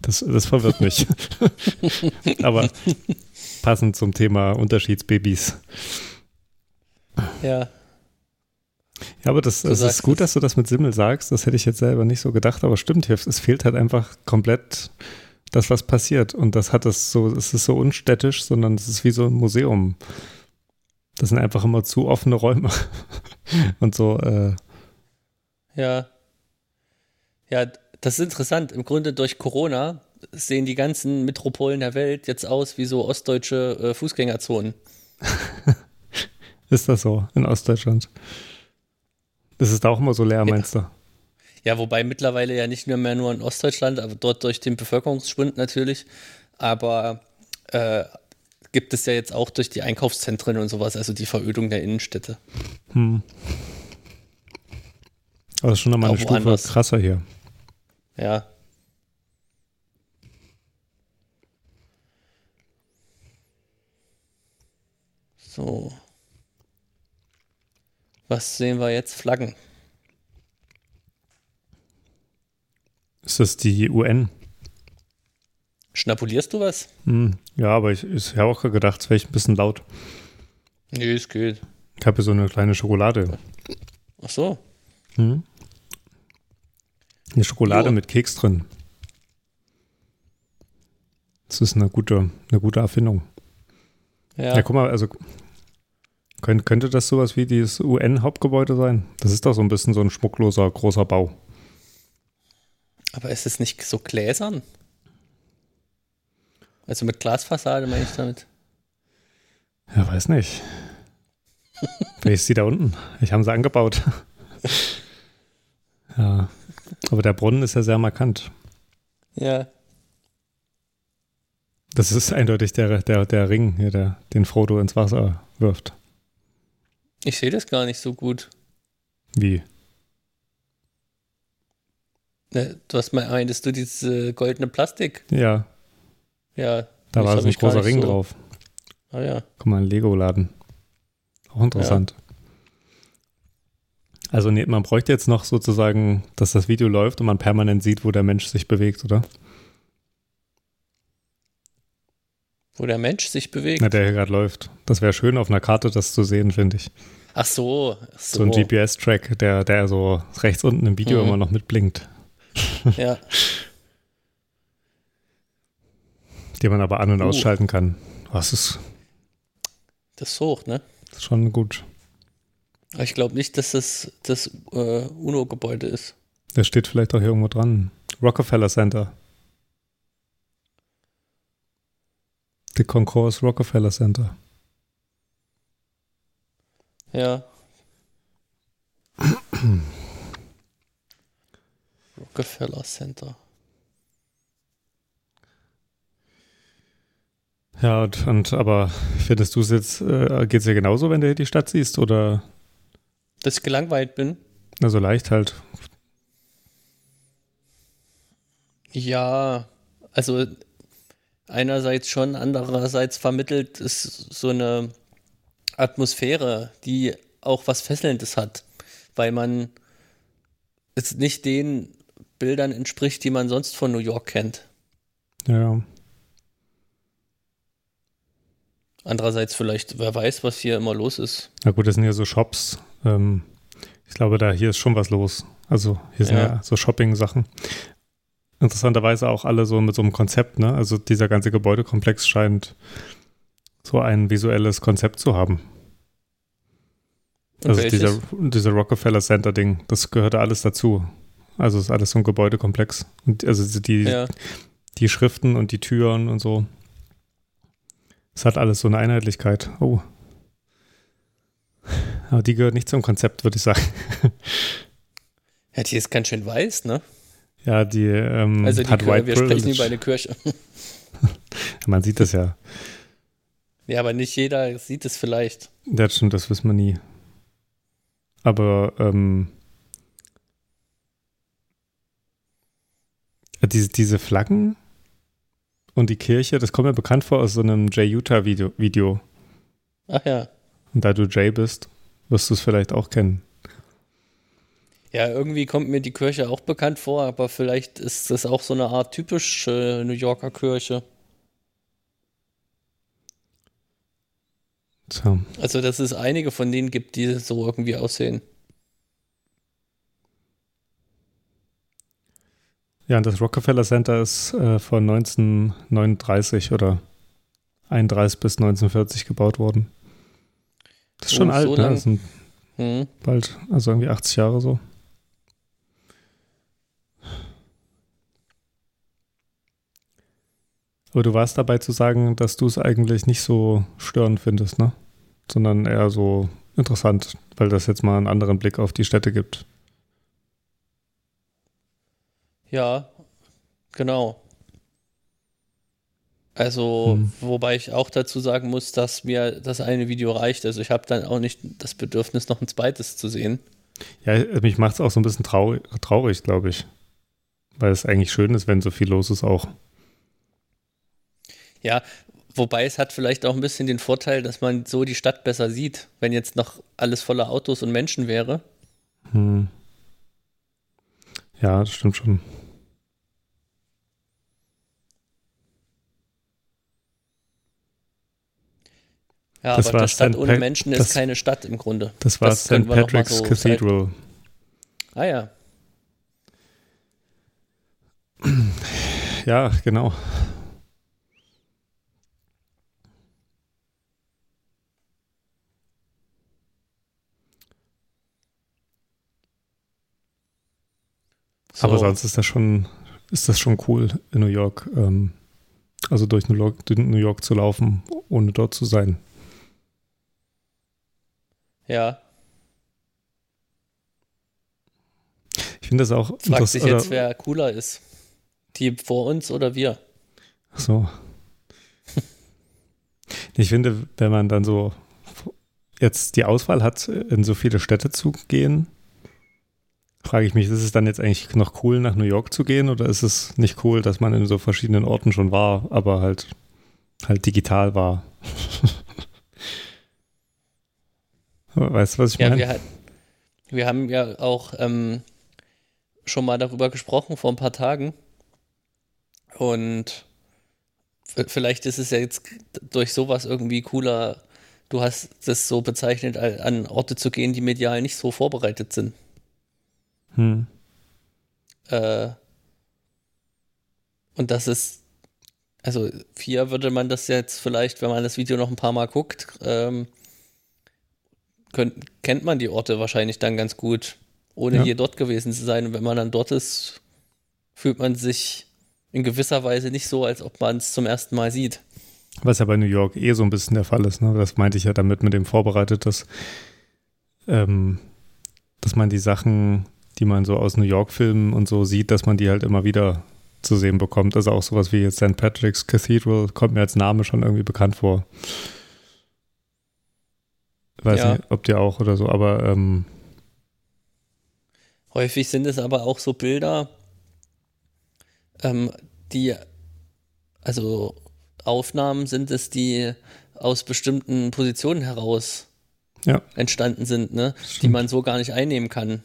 Das, das verwirrt mich. Aber passend zum Thema Unterschiedsbabys. Ja. Ja, aber das, das ist gut, dass du das mit Simmel sagst. Das hätte ich jetzt selber nicht so gedacht, aber stimmt, es fehlt halt einfach komplett das, was passiert. Und das hat es so, es ist so unstädtisch, sondern es ist wie so ein Museum. Das sind einfach immer zu offene Räume. Und so, äh Ja. Ja, das ist interessant. Im Grunde durch Corona sehen die ganzen Metropolen der Welt jetzt aus wie so ostdeutsche äh, Fußgängerzonen. ist das so in Ostdeutschland? Das ist auch immer so leer, meinst du? Ja, wobei mittlerweile ja nicht mehr, mehr nur in Ostdeutschland, aber dort durch den Bevölkerungsschwund natürlich. Aber äh, gibt es ja jetzt auch durch die Einkaufszentren und sowas, also die Verödung der Innenstädte. Hm. Aber das ist schon nochmal eine Stufe anders. krasser hier. Ja. So. Was sehen wir jetzt? Flaggen. Ist das die UN? Schnapulierst du was? Hm, ja, aber ich, ich habe auch gedacht, es wäre ein bisschen laut. Nee, es geht. Ich habe hier so eine kleine Schokolade. Ach so. Hm? Eine Schokolade jo. mit Keks drin. Das ist eine gute, eine gute Erfindung. Ja. ja, guck mal, also könnte, könnte das sowas wie dieses UN-Hauptgebäude sein? Das ist doch so ein bisschen so ein schmuckloser, großer Bau. Aber ist es nicht so gläsern? Also mit Glasfassade meine ich damit. Ja, weiß nicht. Vielleicht ist sie da unten. Ich habe sie angebaut. ja. Aber der Brunnen ist ja sehr markant. Ja. Das ist eindeutig der, der, der Ring, hier, der, den Frodo ins Wasser wirft. Ich sehe das gar nicht so gut. Wie? Ne, du hast mal meintest du diese goldene Plastik? Ja. Ja. Da war so ein großer Ring so. drauf. Ah ja. Guck mal, ein Lego-Laden. Auch interessant. Ja. Also nee, man bräuchte jetzt noch sozusagen, dass das Video läuft und man permanent sieht, wo der Mensch sich bewegt, oder? Wo der Mensch sich bewegt? Na, der hier gerade läuft. Das wäre schön auf einer Karte, das zu sehen, finde ich. Ach so, ach so. So ein GPS-Track, der, der so rechts unten im Video mhm. immer noch mitblinkt. Ja. Den man aber an- und uh. ausschalten kann. Was ist. Das ist hoch, ne? Das ist schon gut. Ich glaube nicht, dass das das äh, UNO-Gebäude ist. Das steht vielleicht auch hier irgendwo dran. Rockefeller Center. The Concourse Rockefeller Center. Ja. Rockefeller Center. Ja, und, und aber findest du es jetzt, äh, geht es dir genauso, wenn du hier die Stadt siehst, oder? Dass ich gelangweilt bin? Also leicht halt. Ja, also einerseits schon, andererseits vermittelt es so eine Atmosphäre, die auch was Fesselndes hat, weil man es nicht den Bildern entspricht, die man sonst von New York kennt. Ja. Andererseits vielleicht, wer weiß, was hier immer los ist. Na gut, das sind ja so Shops. Ähm, ich glaube, da hier ist schon was los. Also hier sind ja, ja so Shopping-Sachen. Interessanterweise auch alle so mit so einem Konzept, ne? Also dieser ganze Gebäudekomplex scheint so ein visuelles Konzept zu haben. Also dieser, dieser Rockefeller Center Ding, das gehörte alles dazu. Also ist alles so ein Gebäudekomplex. Und also die, ja. die Schriften und die Türen und so. Es hat alles so eine Einheitlichkeit. Oh. Aber die gehört nicht zum Konzept, würde ich sagen. Ja, die ist ganz schön weiß, ne? Ja, die ähm, also die hat White Wir sprechen über eine Kirche. Man sieht das ja. Ja, aber nicht jeder sieht es vielleicht. Ja, stimmt, das wissen wir nie. Aber ähm, diese, diese Flaggen und die Kirche, das kommt mir bekannt vor aus so einem Jay Utah Video. Video. Ach ja. Und da du Jay bist, wirst du es vielleicht auch kennen. Ja, irgendwie kommt mir die Kirche auch bekannt vor, aber vielleicht ist das auch so eine Art typische New Yorker Kirche. So. Also, dass es einige von denen gibt, die so irgendwie aussehen. Ja, und das Rockefeller Center ist äh, von 1939 oder 31 bis 1940 gebaut worden. Das ist schon oh, alt, so ne? Das sind hm. bald, also irgendwie 80 Jahre so. Aber du warst dabei zu sagen, dass du es eigentlich nicht so störend findest, ne? Sondern eher so interessant, weil das jetzt mal einen anderen Blick auf die Städte gibt. Ja, genau. Also, hm. wobei ich auch dazu sagen muss, dass mir das eine Video reicht. Also ich habe dann auch nicht das Bedürfnis, noch ein zweites zu sehen. Ja, mich macht es auch so ein bisschen traurig, traurig glaube ich. Weil es eigentlich schön ist, wenn so viel los ist auch. Ja, wobei es hat vielleicht auch ein bisschen den Vorteil, dass man so die Stadt besser sieht, wenn jetzt noch alles voller Autos und Menschen wäre. Hm. Ja, das stimmt schon. Ja, das aber eine Stadt ohne Menschen ist das, keine Stadt im Grunde. Das war St. Patrick's so Cathedral. Ah ja. Ja, genau. So. Aber sonst ist das schon, ist das schon cool in New York. Ähm, also durch New York, New York zu laufen, ohne dort zu sein. Ja. Ich finde das auch. Fragt sich jetzt, wer cooler ist. Die vor uns oder wir? Ach so. ich finde, wenn man dann so jetzt die Auswahl hat, in so viele Städte zu gehen, frage ich mich, ist es dann jetzt eigentlich noch cool, nach New York zu gehen oder ist es nicht cool, dass man in so verschiedenen Orten schon war, aber halt, halt digital war? Weißt du, was ich ja, meine? Wir, wir, haben ja auch ähm, schon mal darüber gesprochen vor ein paar Tagen. Und vielleicht ist es ja jetzt durch sowas irgendwie cooler. Du hast das so bezeichnet, an Orte zu gehen, die medial nicht so vorbereitet sind. Hm. Äh, und das ist, also vier würde man das jetzt vielleicht, wenn man das Video noch ein paar Mal guckt, ähm, könnt, kennt man die Orte wahrscheinlich dann ganz gut, ohne ja. hier dort gewesen zu sein. Und wenn man dann dort ist, fühlt man sich in gewisser Weise nicht so, als ob man es zum ersten Mal sieht. Was ja bei New York eh so ein bisschen der Fall ist. Ne? Das meinte ich ja damit mit dem vorbereitet, dass, ähm, dass man die Sachen, die man so aus New York-Filmen und so sieht, dass man die halt immer wieder zu sehen bekommt. Also auch sowas wie jetzt St. Patrick's Cathedral kommt mir als Name schon irgendwie bekannt vor. Weiß ja. nicht, ob dir auch oder so, aber ähm, häufig sind es aber auch so Bilder, ähm, die, also Aufnahmen sind es, die aus bestimmten Positionen heraus ja. entstanden sind, ne? die man so gar nicht einnehmen kann.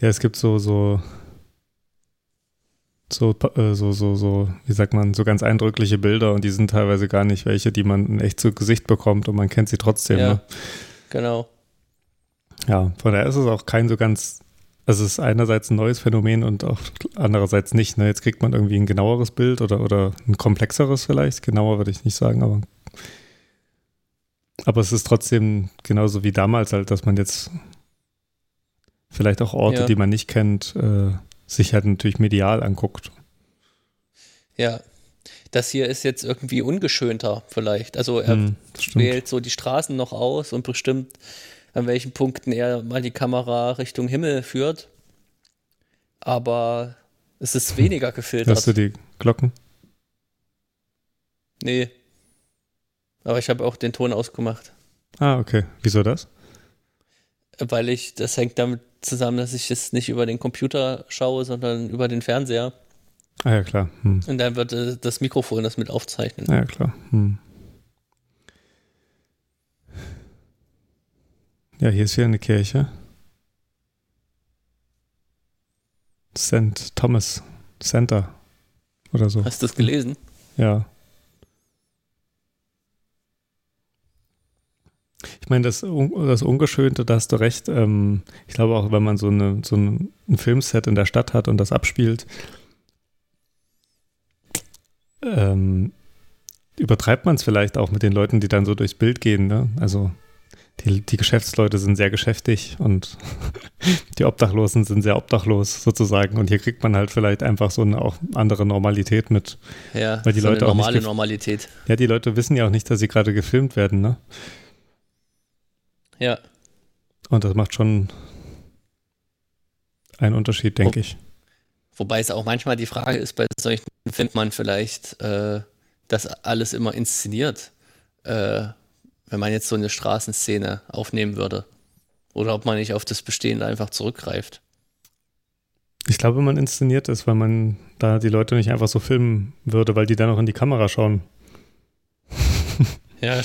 Ja, es gibt so, so so, äh, so, so, so, wie sagt man, so ganz eindrückliche Bilder und die sind teilweise gar nicht welche, die man echt zu Gesicht bekommt und man kennt sie trotzdem. Ja, ne? genau. Ja, von daher ist es auch kein so ganz, also es ist einerseits ein neues Phänomen und auch andererseits nicht. Ne? Jetzt kriegt man irgendwie ein genaueres Bild oder, oder ein komplexeres vielleicht. Genauer würde ich nicht sagen, aber aber es ist trotzdem genauso wie damals halt, dass man jetzt vielleicht auch Orte, ja. die man nicht kennt, äh, sich halt natürlich medial anguckt. Ja, das hier ist jetzt irgendwie ungeschönter vielleicht. Also er hm, wählt so die Straßen noch aus und bestimmt, an welchen Punkten er mal die Kamera Richtung Himmel führt. Aber es ist weniger gefiltert. Hast du die Glocken? Nee. Aber ich habe auch den Ton ausgemacht. Ah, okay. Wieso das? Weil ich, das hängt damit zusammen, dass ich es nicht über den Computer schaue, sondern über den Fernseher. Ah ja, klar. Hm. Und dann wird äh, das Mikrofon das mit aufzeichnen. Ja, klar. Hm. Ja, hier ist wieder eine Kirche. St. Thomas Center oder so. Hast du das gelesen? Ja. Ich meine, das, das Ungeschönte, da hast du recht. Ähm, ich glaube auch, wenn man so, eine, so ein Filmset in der Stadt hat und das abspielt, ähm, übertreibt man es vielleicht auch mit den Leuten, die dann so durchs Bild gehen. Ne? Also die, die Geschäftsleute sind sehr geschäftig und die Obdachlosen sind sehr obdachlos sozusagen. Und hier kriegt man halt vielleicht einfach so eine auch andere Normalität mit. Ja, weil die so Leute eine normale auch Normalität. Ja, die Leute wissen ja auch nicht, dass sie gerade gefilmt werden, ne? Ja. Und das macht schon. ein Unterschied, denke ich. Wobei es auch manchmal die Frage ist, bei solchen findet man vielleicht äh, das alles immer inszeniert, äh, wenn man jetzt so eine Straßenszene aufnehmen würde. Oder ob man nicht auf das Bestehende einfach zurückgreift. Ich glaube, man inszeniert es, weil man da die Leute nicht einfach so filmen würde, weil die dann auch in die Kamera schauen. ja,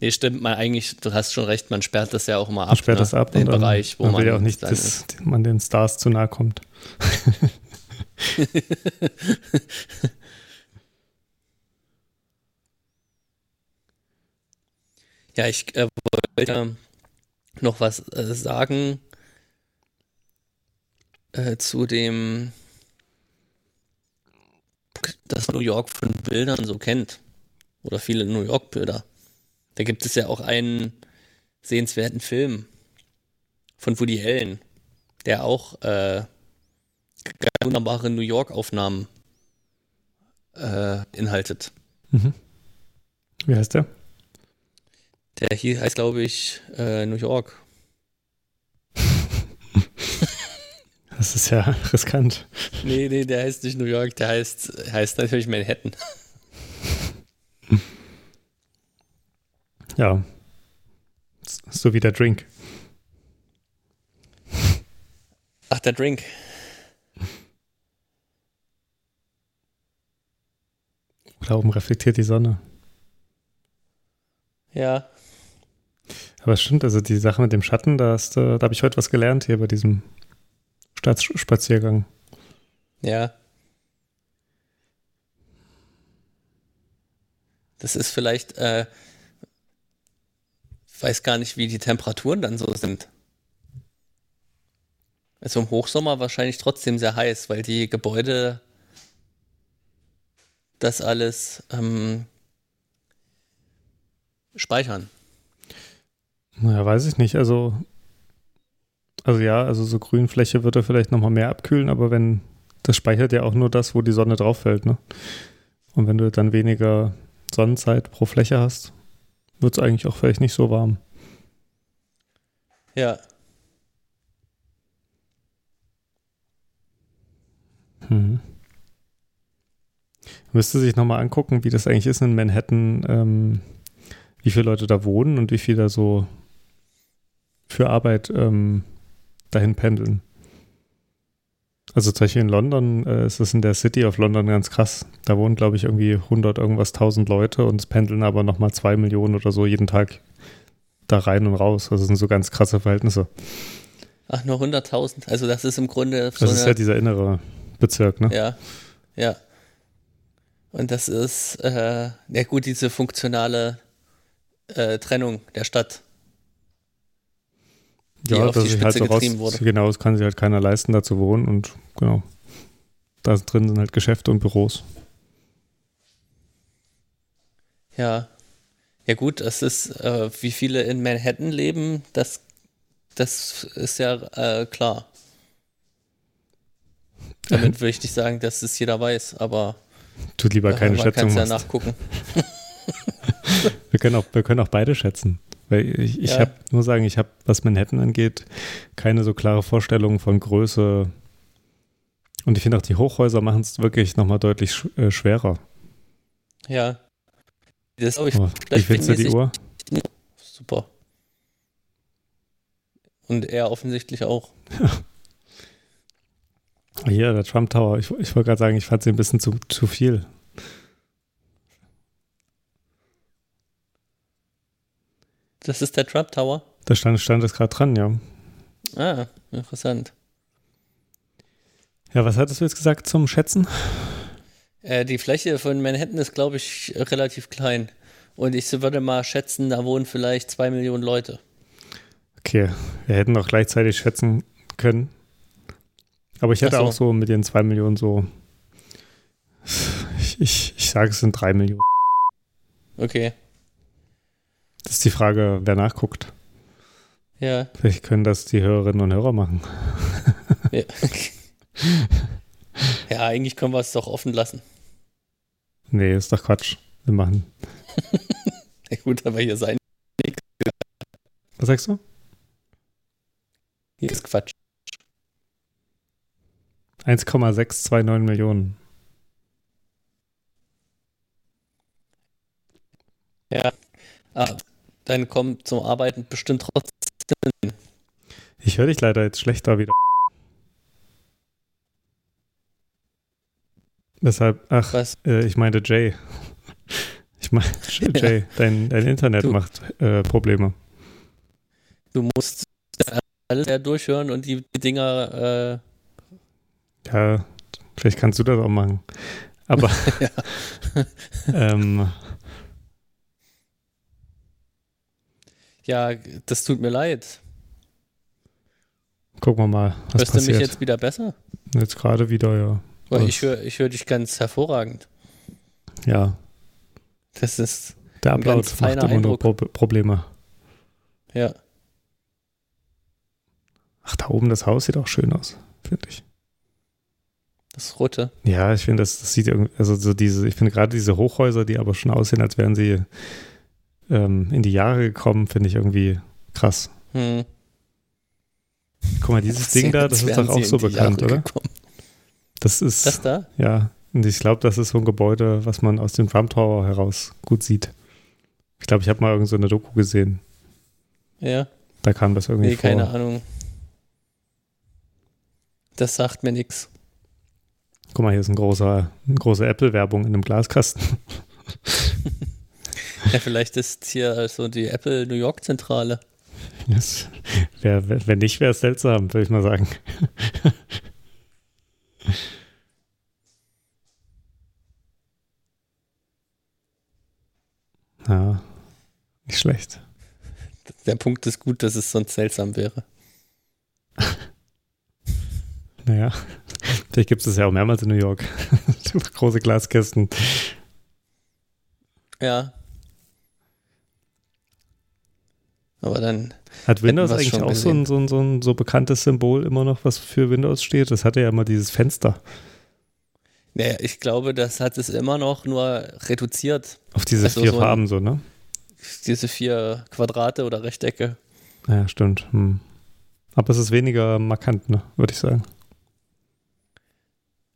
nee, stimmt, man eigentlich, du hast schon recht, man sperrt das ja auch immer ab. Man sperrt ne? das ab, den Bereich, wo man, man will ja auch nicht, dass man den Stars zu nahe kommt. ja, ich äh, wollte noch was äh, sagen äh, zu dem, dass New York von Bildern so kennt. Oder viele New York-Bilder. Da gibt es ja auch einen sehenswerten Film von Woody Allen, der auch äh, wunderbare New York-Aufnahmen äh, inhaltet. Mhm. Wie heißt der? Der hier heißt, glaube ich, äh, New York. Das ist ja riskant. Nee, nee, der heißt nicht New York, der heißt, heißt natürlich Manhattan. Ja. So wie der Drink. Ach, der Drink. Da oben reflektiert die Sonne. Ja. Aber es stimmt, also die Sache mit dem Schatten, da, da habe ich heute was gelernt hier bei diesem Staatsspaziergang. Ja. Das ist vielleicht, äh, weiß gar nicht, wie die Temperaturen dann so sind. Also im Hochsommer wahrscheinlich trotzdem sehr heiß, weil die Gebäude das alles ähm, speichern. Naja, weiß ich nicht. Also also ja, also so Grünfläche wird er vielleicht nochmal mehr abkühlen, aber wenn, das speichert ja auch nur das, wo die Sonne drauf fällt, ne? Und wenn du dann weniger Sonnenzeit pro Fläche hast, wird es eigentlich auch vielleicht nicht so warm. Ja. Hm. Müsste sich nochmal angucken, wie das eigentlich ist in Manhattan, ähm, wie viele Leute da wohnen und wie viele da so für Arbeit ähm, dahin pendeln. Also zum Beispiel in London äh, ist es in der City of London ganz krass. Da wohnen, glaube ich, irgendwie 100 irgendwas 1000 Leute und es pendeln aber nochmal 2 Millionen oder so jeden Tag da rein und raus. Also das sind so ganz krasse Verhältnisse. Ach, nur 100.000. Also das ist im Grunde so Das ist ja dieser innere Bezirk, ne? Ja, ja. Und das ist, äh, ja gut, diese funktionale äh, Trennung der Stadt ja, auf die Spitze halt so getrieben raus, wurde. Genau, das kann sich halt keiner leisten, da zu wohnen und genau. Da drin sind halt Geschäfte und Büros. Ja. Ja gut, es ist, äh, wie viele in Manhattan leben, das, das ist ja äh, klar. Damit würde ich nicht sagen, dass es jeder weiß, aber tut lieber keine äh, man Schätzung. Ja nachgucken. wir, können auch, wir können auch beide schätzen. Weil ich, ich ja. habe nur sagen, ich habe, was Manhattan angeht, keine so klare Vorstellung von Größe. Und ich finde auch, die Hochhäuser machen es wirklich nochmal deutlich sch äh, schwerer. Ja. Das ich, oh, wie findest du die Uhr? Super. Und er offensichtlich auch. Hier, der Trump Tower. Ich, ich wollte gerade sagen, ich fand sie ein bisschen zu, zu viel. Das ist der Trap Tower? Da stand, stand es gerade dran, ja. Ah, interessant. Ja, was hattest du jetzt gesagt zum Schätzen? Äh, die Fläche von Manhattan ist, glaube ich, relativ klein. Und ich würde mal schätzen, da wohnen vielleicht zwei Millionen Leute. Okay, wir hätten auch gleichzeitig schätzen können. Aber ich hätte so. auch so mit den zwei Millionen so. Ich, ich, ich sage, es sind drei Millionen. Okay. Das ist die Frage, wer nachguckt. Ja. Vielleicht können das die Hörerinnen und Hörer machen. Ja, ja eigentlich können wir es doch offen lassen. Nee, ist doch Quatsch. Wir machen. ja, gut, aber hier sein. Was sagst du? Hier ist Quatsch. 1,629 Millionen. Ja. Ah, dann kommt zum Arbeiten bestimmt trotzdem. Ich höre dich leider jetzt schlechter wieder. Deshalb, ach, äh, ich meinte Jay. Ich meine, Jay, dein, dein Internet du, macht äh, Probleme. Du musst alles durchhören und die, die Dinger. Äh ja, vielleicht kannst du das auch machen. Aber. ähm, ja, das tut mir leid. Gucken wir mal. Was Hörst passiert. du mich jetzt wieder besser? Jetzt gerade wieder, ja. Weil ich höre ich hör dich ganz hervorragend. Ja. Das ist. Der Upload macht immer Eindruck. nur Pro Probleme. Ja. Ach, da oben das Haus sieht auch schön aus, finde ich. Das rote. Ja, ich finde, das, das, sieht irgendwie, also so diese, ich finde gerade diese Hochhäuser, die aber schon aussehen, als wären sie ähm, in die Jahre gekommen, finde ich irgendwie krass. Hm. Guck mal, dieses Ding da, das ist doch auch so bekannt, oder? Gekommen. Das ist. Das da? Ja. Und ich glaube, das ist so ein Gebäude, was man aus dem Trump Tower heraus gut sieht. Ich glaube, ich habe mal irgend so eine Doku gesehen. Ja. Da kam das irgendwie nee, vor. keine Ahnung. Das sagt mir nichts. Guck mal, hier ist ein großer, eine große Apple-Werbung in einem Glaskasten. ja, vielleicht ist hier so die Apple New York Zentrale. Das wär, wenn nicht, wäre es seltsam, würde ich mal sagen. Ja, nicht schlecht. Der Punkt ist gut, dass es sonst seltsam wäre. naja, vielleicht gibt es das ja auch mehrmals in New York. Große Glaskästen. Ja. Aber dann. Hat Windows eigentlich auch so ein, so, ein, so ein so bekanntes Symbol immer noch, was für Windows steht? Das hatte ja immer dieses Fenster. Naja, ich glaube, das hat es immer noch nur reduziert. Auf diese also vier so Farben so, ne? Diese vier Quadrate oder Rechtecke. Ja, stimmt. Hm. Aber es ist weniger markant, ne? Würde ich sagen.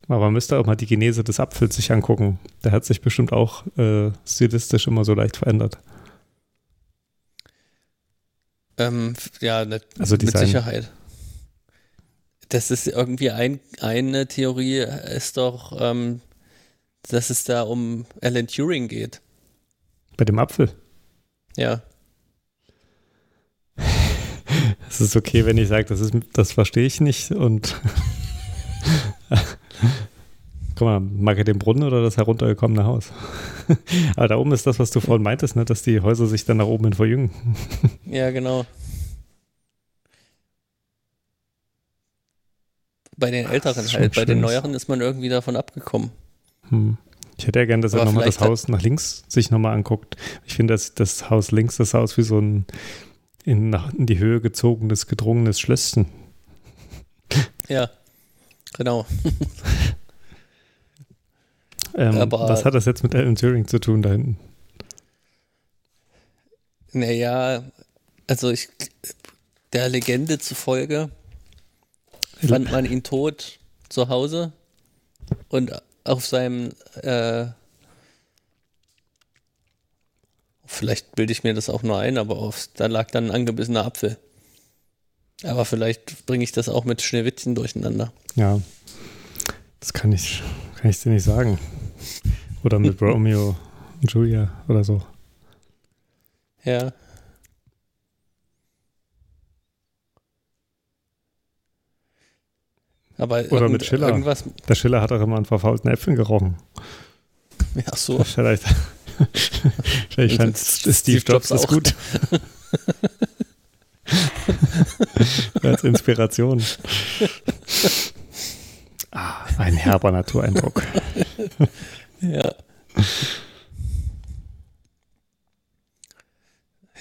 Aber man müsste auch mal die Genese des Apfels sich angucken. Der hat sich bestimmt auch äh, stilistisch immer so leicht verändert. Ähm, ja, ne, also mit Sicherheit das ist irgendwie ein, eine Theorie, ist doch, ähm, dass es da um Alan Turing geht. Bei dem Apfel? Ja. Es ist okay, wenn ich sage, das, das verstehe ich nicht und Guck mal, mag er den Brunnen oder das heruntergekommene Haus? Aber da oben ist das, was du vorhin meintest, ne? dass die Häuser sich dann nach oben hin verjüngen. ja, genau. Bei den älteren halt, bei den neueren ist man irgendwie davon abgekommen. Hm. Ich hätte ja gern, dass Aber er nochmal das Haus nach links sich nochmal anguckt. Ich finde, dass das Haus links, das Haus wie so ein in, in die Höhe gezogenes, gedrungenes Schlösschen. Ja, genau. ähm, was hat das jetzt mit Alan Turing zu tun da hinten? Naja, also ich, der Legende zufolge fand man ihn tot zu Hause und auf seinem äh, vielleicht bilde ich mir das auch nur ein, aber auf, da lag dann ein angebissener Apfel. Aber vielleicht bringe ich das auch mit Schneewittchen durcheinander. Ja, das kann ich, kann ich dir nicht sagen. Oder mit Romeo und Julia oder so. Ja. Aber Oder mit Schiller. Irgendwas Der Schiller hat auch immer an verfaulten Äpfeln gerochen. Ja, so. Vielleicht, vielleicht fand Steve, Steve Jobs das gut. Als Inspiration. Ah, ein herber Natureindruck. ja.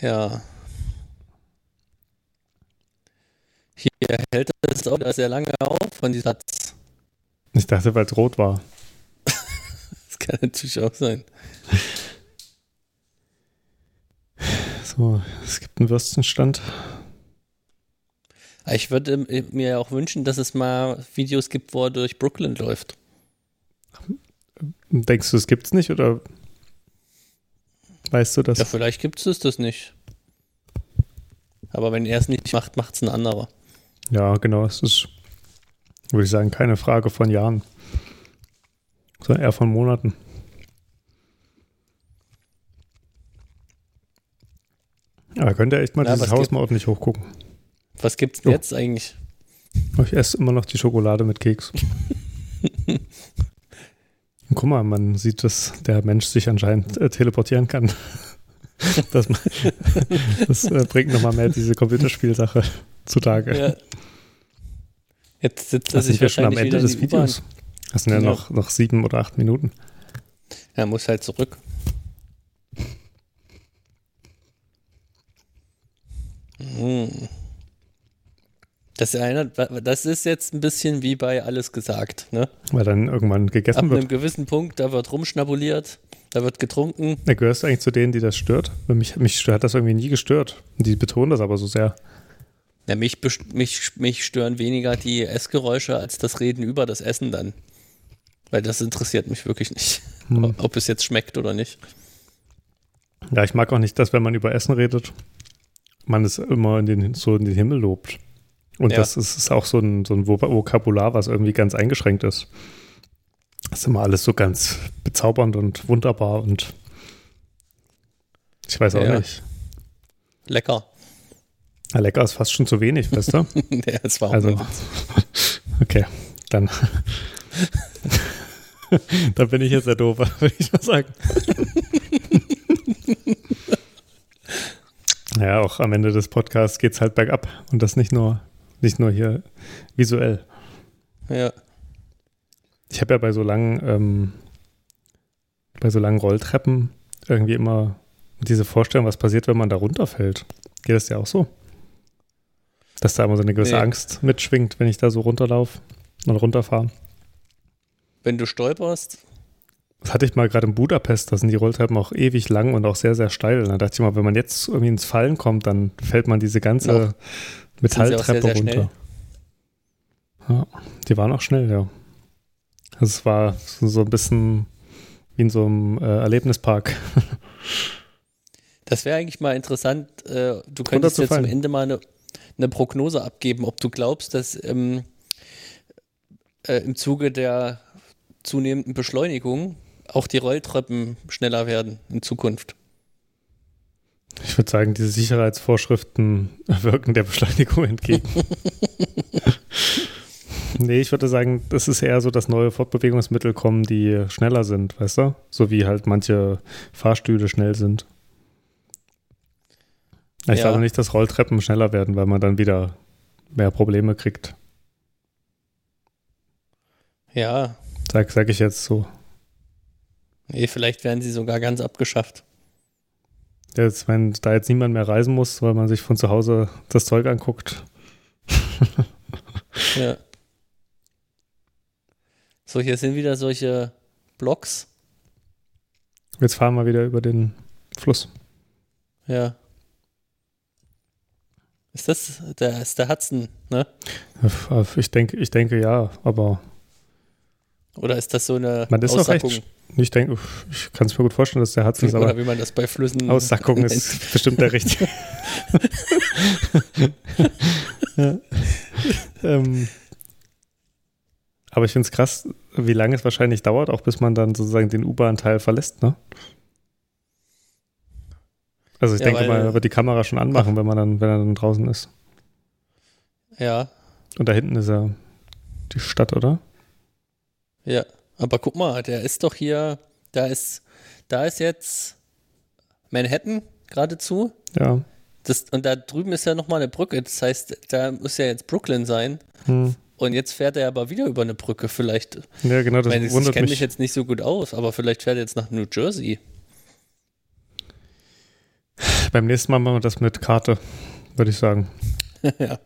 Ja. Hier hält es auch sehr lange auf von diesem Satz. Ich dachte, weil es rot war. das kann natürlich auch sein. So, es gibt einen Würstenstand. Ich würde mir auch wünschen, dass es mal Videos gibt, wo er durch Brooklyn läuft. Denkst du, es gibt's nicht oder weißt du das? Ja, vielleicht gibt es das nicht. Aber wenn er es nicht macht, macht es ein anderer. Ja, genau. Es ist, würde ich sagen, keine Frage von Jahren, sondern eher von Monaten. Ja, könnt ihr echt mal Ja, dieses Haus gibt- mal ordentlich hochgucken. Was gibt's denn Jo. jetzt eigentlich? Ich esse immer noch die Schokolade mit Keks. Und guck mal, man sieht, dass der Mensch sich anscheinend äh, teleportieren kann. Das, das äh, bringt nochmal mehr diese Computerspielsache zutage. Ja. Jetzt sitzt er sich wir schon am wahrscheinlich Ende des. Videos. Das sind ja, Ja. Noch, noch sieben oder acht Minuten. Er muss halt zurück. Hm. Das, erinnert, das ist jetzt ein bisschen wie bei Alles gesagt. Ne? Weil dann irgendwann Ab gegessen einem wird. gewissen Punkt, da wird rumschnabuliert, da wird getrunken. Er gehörst du eigentlich zu denen, die das stört? Mich, mich hat das irgendwie nie gestört. Die betonen das aber so sehr. Ja, mich, mich, mich stören weniger die Essgeräusche als das Reden über das Essen dann. Weil das interessiert mich wirklich nicht. Hm. Ob es jetzt schmeckt oder nicht. Ja, ich mag auch nicht, dass wenn man über Essen redet, man es immer in den, so in den Himmel lobt. Und Ja. das ist, auch so ein, so ein Vok- Vokabular, was irgendwie ganz eingeschränkt ist. Das ist immer alles so ganz bezaubernd und wunderbar und ich weiß auch Ja. nicht. Lecker. Ja, lecker ist fast schon zu wenig, weißt du? ja, das war auch Also, okay, dann. dann bin ich jetzt der Doofe, würde ich mal sagen. ja, auch am Ende des Podcasts geht es halt bergab und das nicht nur, nicht nur hier visuell. Ja. Ich habe ja bei so langen, ähm, bei so langen Rolltreppen irgendwie immer diese Vorstellung, was passiert, wenn man da runterfällt. Geht das ja auch so? Dass da immer so eine gewisse Nee. Angst mitschwingt, wenn ich da so runterlaufe und runterfahre. Wenn du stolperst, Das hatte ich mal gerade in Budapest, da sind die Rolltreppen auch ewig lang und auch sehr, sehr steil. Und da dachte ich mal, wenn man jetzt irgendwie ins Fallen kommt, dann fällt man diese ganze. Sind Metalltreppe sehr, sehr runter. Ja, die waren auch schnell, ja. Also es war so ein bisschen wie in so einem äh, Erlebnispark. das wäre eigentlich mal interessant. Äh, du könntest jetzt zum Runterzufallen. Ende mal eine, eine Prognose abgeben, ob du glaubst, dass ähm, äh, im Zuge der zunehmenden Beschleunigung auch die Rolltreppen schneller werden in Zukunft. Ich würde sagen, diese Sicherheitsvorschriften wirken der Beschleunigung entgegen. nee, ich würde sagen, das ist eher so, dass neue Fortbewegungsmittel kommen, die schneller sind, weißt du? So wie halt manche Fahrstühle schnell sind. Ich Ja. glaube nicht, dass Rolltreppen schneller werden, weil man dann wieder mehr Probleme kriegt. Ja, Sag, sag ich jetzt so. Nee, vielleicht werden sie sogar ganz abgeschafft. Jetzt, wenn da jetzt niemand mehr reisen muss, weil man sich von zu Hause das Zeug anguckt. Ja. So, hier sind wieder solche Blocks. Jetzt fahren wir wieder über den Fluss. Ja. Ist das der, ist der Hudson, ne? Ich denke, ich denke ja, aber Oder ist das so eine Man ist doch Aussackung? recht Ich denke, ich kann es mir gut vorstellen, dass der Hudson ist, Oder aber wie man das bei Flüssen Aussackung ist bestimmt der richtige. ja. ähm, aber ich finde es krass, wie lange es wahrscheinlich dauert, auch bis man dann sozusagen den U-Bahn-Teil verlässt, ne? Also ich Ja, denke mal, er wird die Kamera schon anmachen, wenn man dann, wenn er dann draußen ist. Ja, Und da hinten ist ja die Stadt, oder? Ja. Aber guck mal, der ist doch hier, da ist, da ist jetzt Manhattan geradezu. Ja. Das, und da drüben ist ja nochmal eine Brücke. Das heißt, da muss ja jetzt Brooklyn sein. Hm. Und jetzt fährt er aber wieder über eine Brücke. Vielleicht, Ja, genau, ich, das ich wundert kenne mich. jetzt nicht so gut aus, aber vielleicht fährt er jetzt nach New Jersey. Beim nächsten Mal machen wir das mit Karte, würde ich sagen. ja.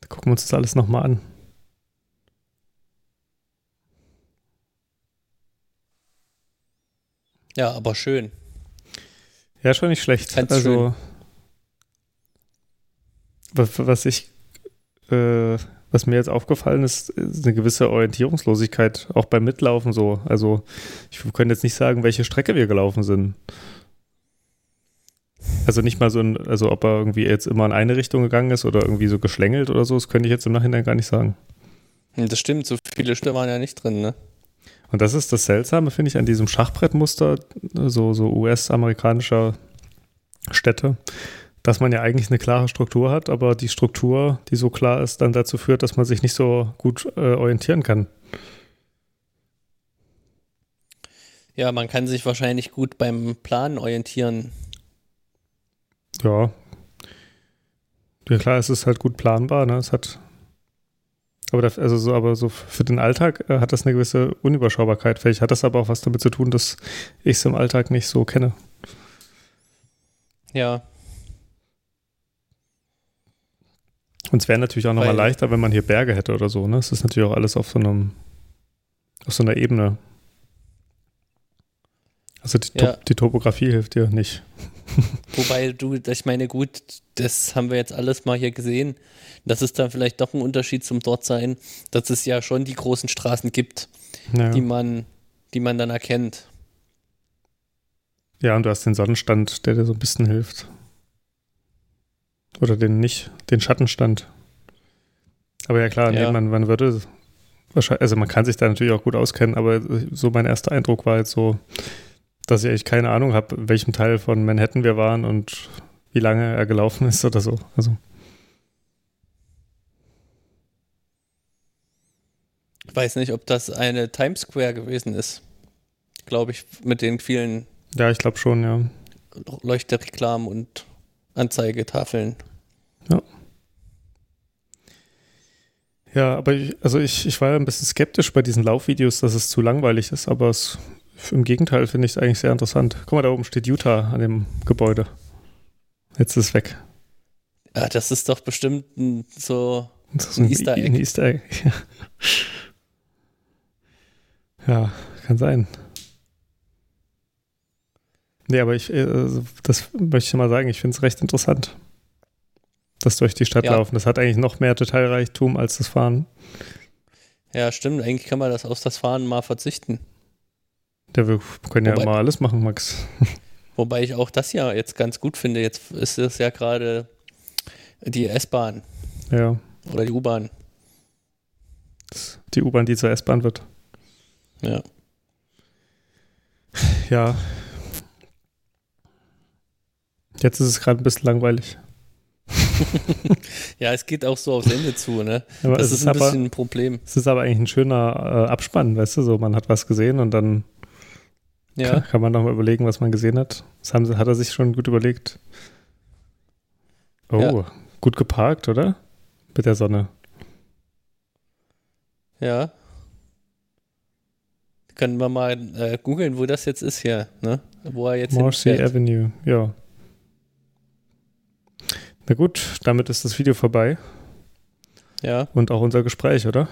Da gucken wir uns das alles nochmal an. Ja, aber schön. Ja, schon nicht schlecht. Ganz also, was, was ich äh, was mir jetzt aufgefallen ist, ist eine gewisse Orientierungslosigkeit, auch beim Mitlaufen so. Also ich könnte jetzt nicht sagen, welche Strecke wir gelaufen sind. Also nicht mal so, ein, also ob er irgendwie jetzt immer in eine Richtung gegangen ist oder irgendwie so geschlängelt oder so, das könnte ich jetzt im Nachhinein gar nicht sagen. Das stimmt, so viele Stücke waren ja nicht drin, ne? Und das ist das Seltsame, finde ich, an diesem Schachbrettmuster, so, so US-amerikanischer Städte, dass man ja eigentlich eine klare Struktur hat, aber die Struktur, die so klar ist, dann dazu führt, dass man sich nicht so gut äh, orientieren kann. Ja, man kann sich wahrscheinlich gut beim Planen orientieren. Ja. Ja, klar, es ist halt gut planbar, ne? Es hat. Aber, das, also so, aber so für den Alltag äh, hat das eine gewisse Unüberschaubarkeit. Vielleicht hat das aber auch was damit zu tun, dass ich es im Alltag nicht so kenne. Ja, Und es wäre natürlich auch nochmal leichter, wenn man hier Berge hätte oder so. Ne? Es ist natürlich auch alles auf so einem, auf so einer Ebene. Also die, Ja. Die Topografie hilft dir nicht. Wobei du, ich meine, gut, das haben wir jetzt alles mal hier gesehen. Das ist dann vielleicht doch ein Unterschied zum Dortsein, dass es ja schon die großen Straßen gibt, Ja. die man, die man dann erkennt. ja, und du hast den Sonnenstand, der dir so ein bisschen hilft. Oder den nicht, den Schattenstand. Aber ja klar, Ja. Nee, man, man würde wahrscheinlich, also man kann sich da natürlich auch gut auskennen, aber so mein erster Eindruck war jetzt so, dass ich eigentlich keine Ahnung habe, welchem Teil von Manhattan wir waren und wie lange er gelaufen ist oder so. Also Ich weiß nicht, ob das eine Times Square gewesen ist. Glaube ich, mit den vielen ja, ich glaube schon, ja. Leuchterreklamen und Anzeigetafeln. Ja, aber ich, also ich, ich war ja ein bisschen skeptisch bei diesen Laufvideos, dass es zu langweilig ist, aber es, im Gegenteil finde ich es eigentlich sehr interessant. Guck mal, da oben steht Utah an dem Gebäude. Jetzt ist es weg. Ja, das ist doch bestimmt ein, so. Ist Ein Easter Egg. Ein Easter Egg. ja, kann sein. Nee, aber ich, äh, also das möchte ich mal sagen, ich finde es recht interessant. Das durch die Stadt Ja. laufen. Das hat eigentlich noch mehr Detailreichtum als das Fahren. Ja, stimmt. Eigentlich kann man das aus das Fahren mal verzichten. Ja, wir können ja Wobei- immer alles machen, Max. Wobei ich auch das ja jetzt ganz gut finde. Jetzt ist es ja gerade die S-Bahn Ja, oder die U-Bahn. die U-Bahn, die zur S-Bahn wird. Ja. Ja. Jetzt ist es gerade ein bisschen langweilig. Ja, es geht auch so aufs Ende zu, ne? Aber Das es ist ist ein aber, bisschen ein Problem. es ist aber eigentlich ein schöner äh, Abspann, weißt du, so man hat was gesehen und dann Ja. kann, kann man nochmal überlegen, was man gesehen hat. Das haben, hat er sich schon gut überlegt. Oh, Ja. gut geparkt, oder? Mit der Sonne. Ja. Können wir mal äh, googeln, wo das jetzt ist hier, ne? Wo er jetzt Marcy. Avenue, ja. Na gut, damit ist das Video vorbei Ja. und auch unser Gespräch, oder?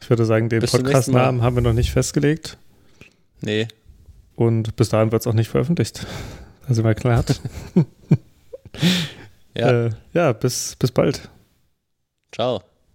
Ich würde sagen, den Podcast-Namen haben wir noch nicht festgelegt Nee. Und bis dahin wird es auch nicht veröffentlicht. Also mal klar hat. Ja. Äh, ja, bis, bis bald. Ciao.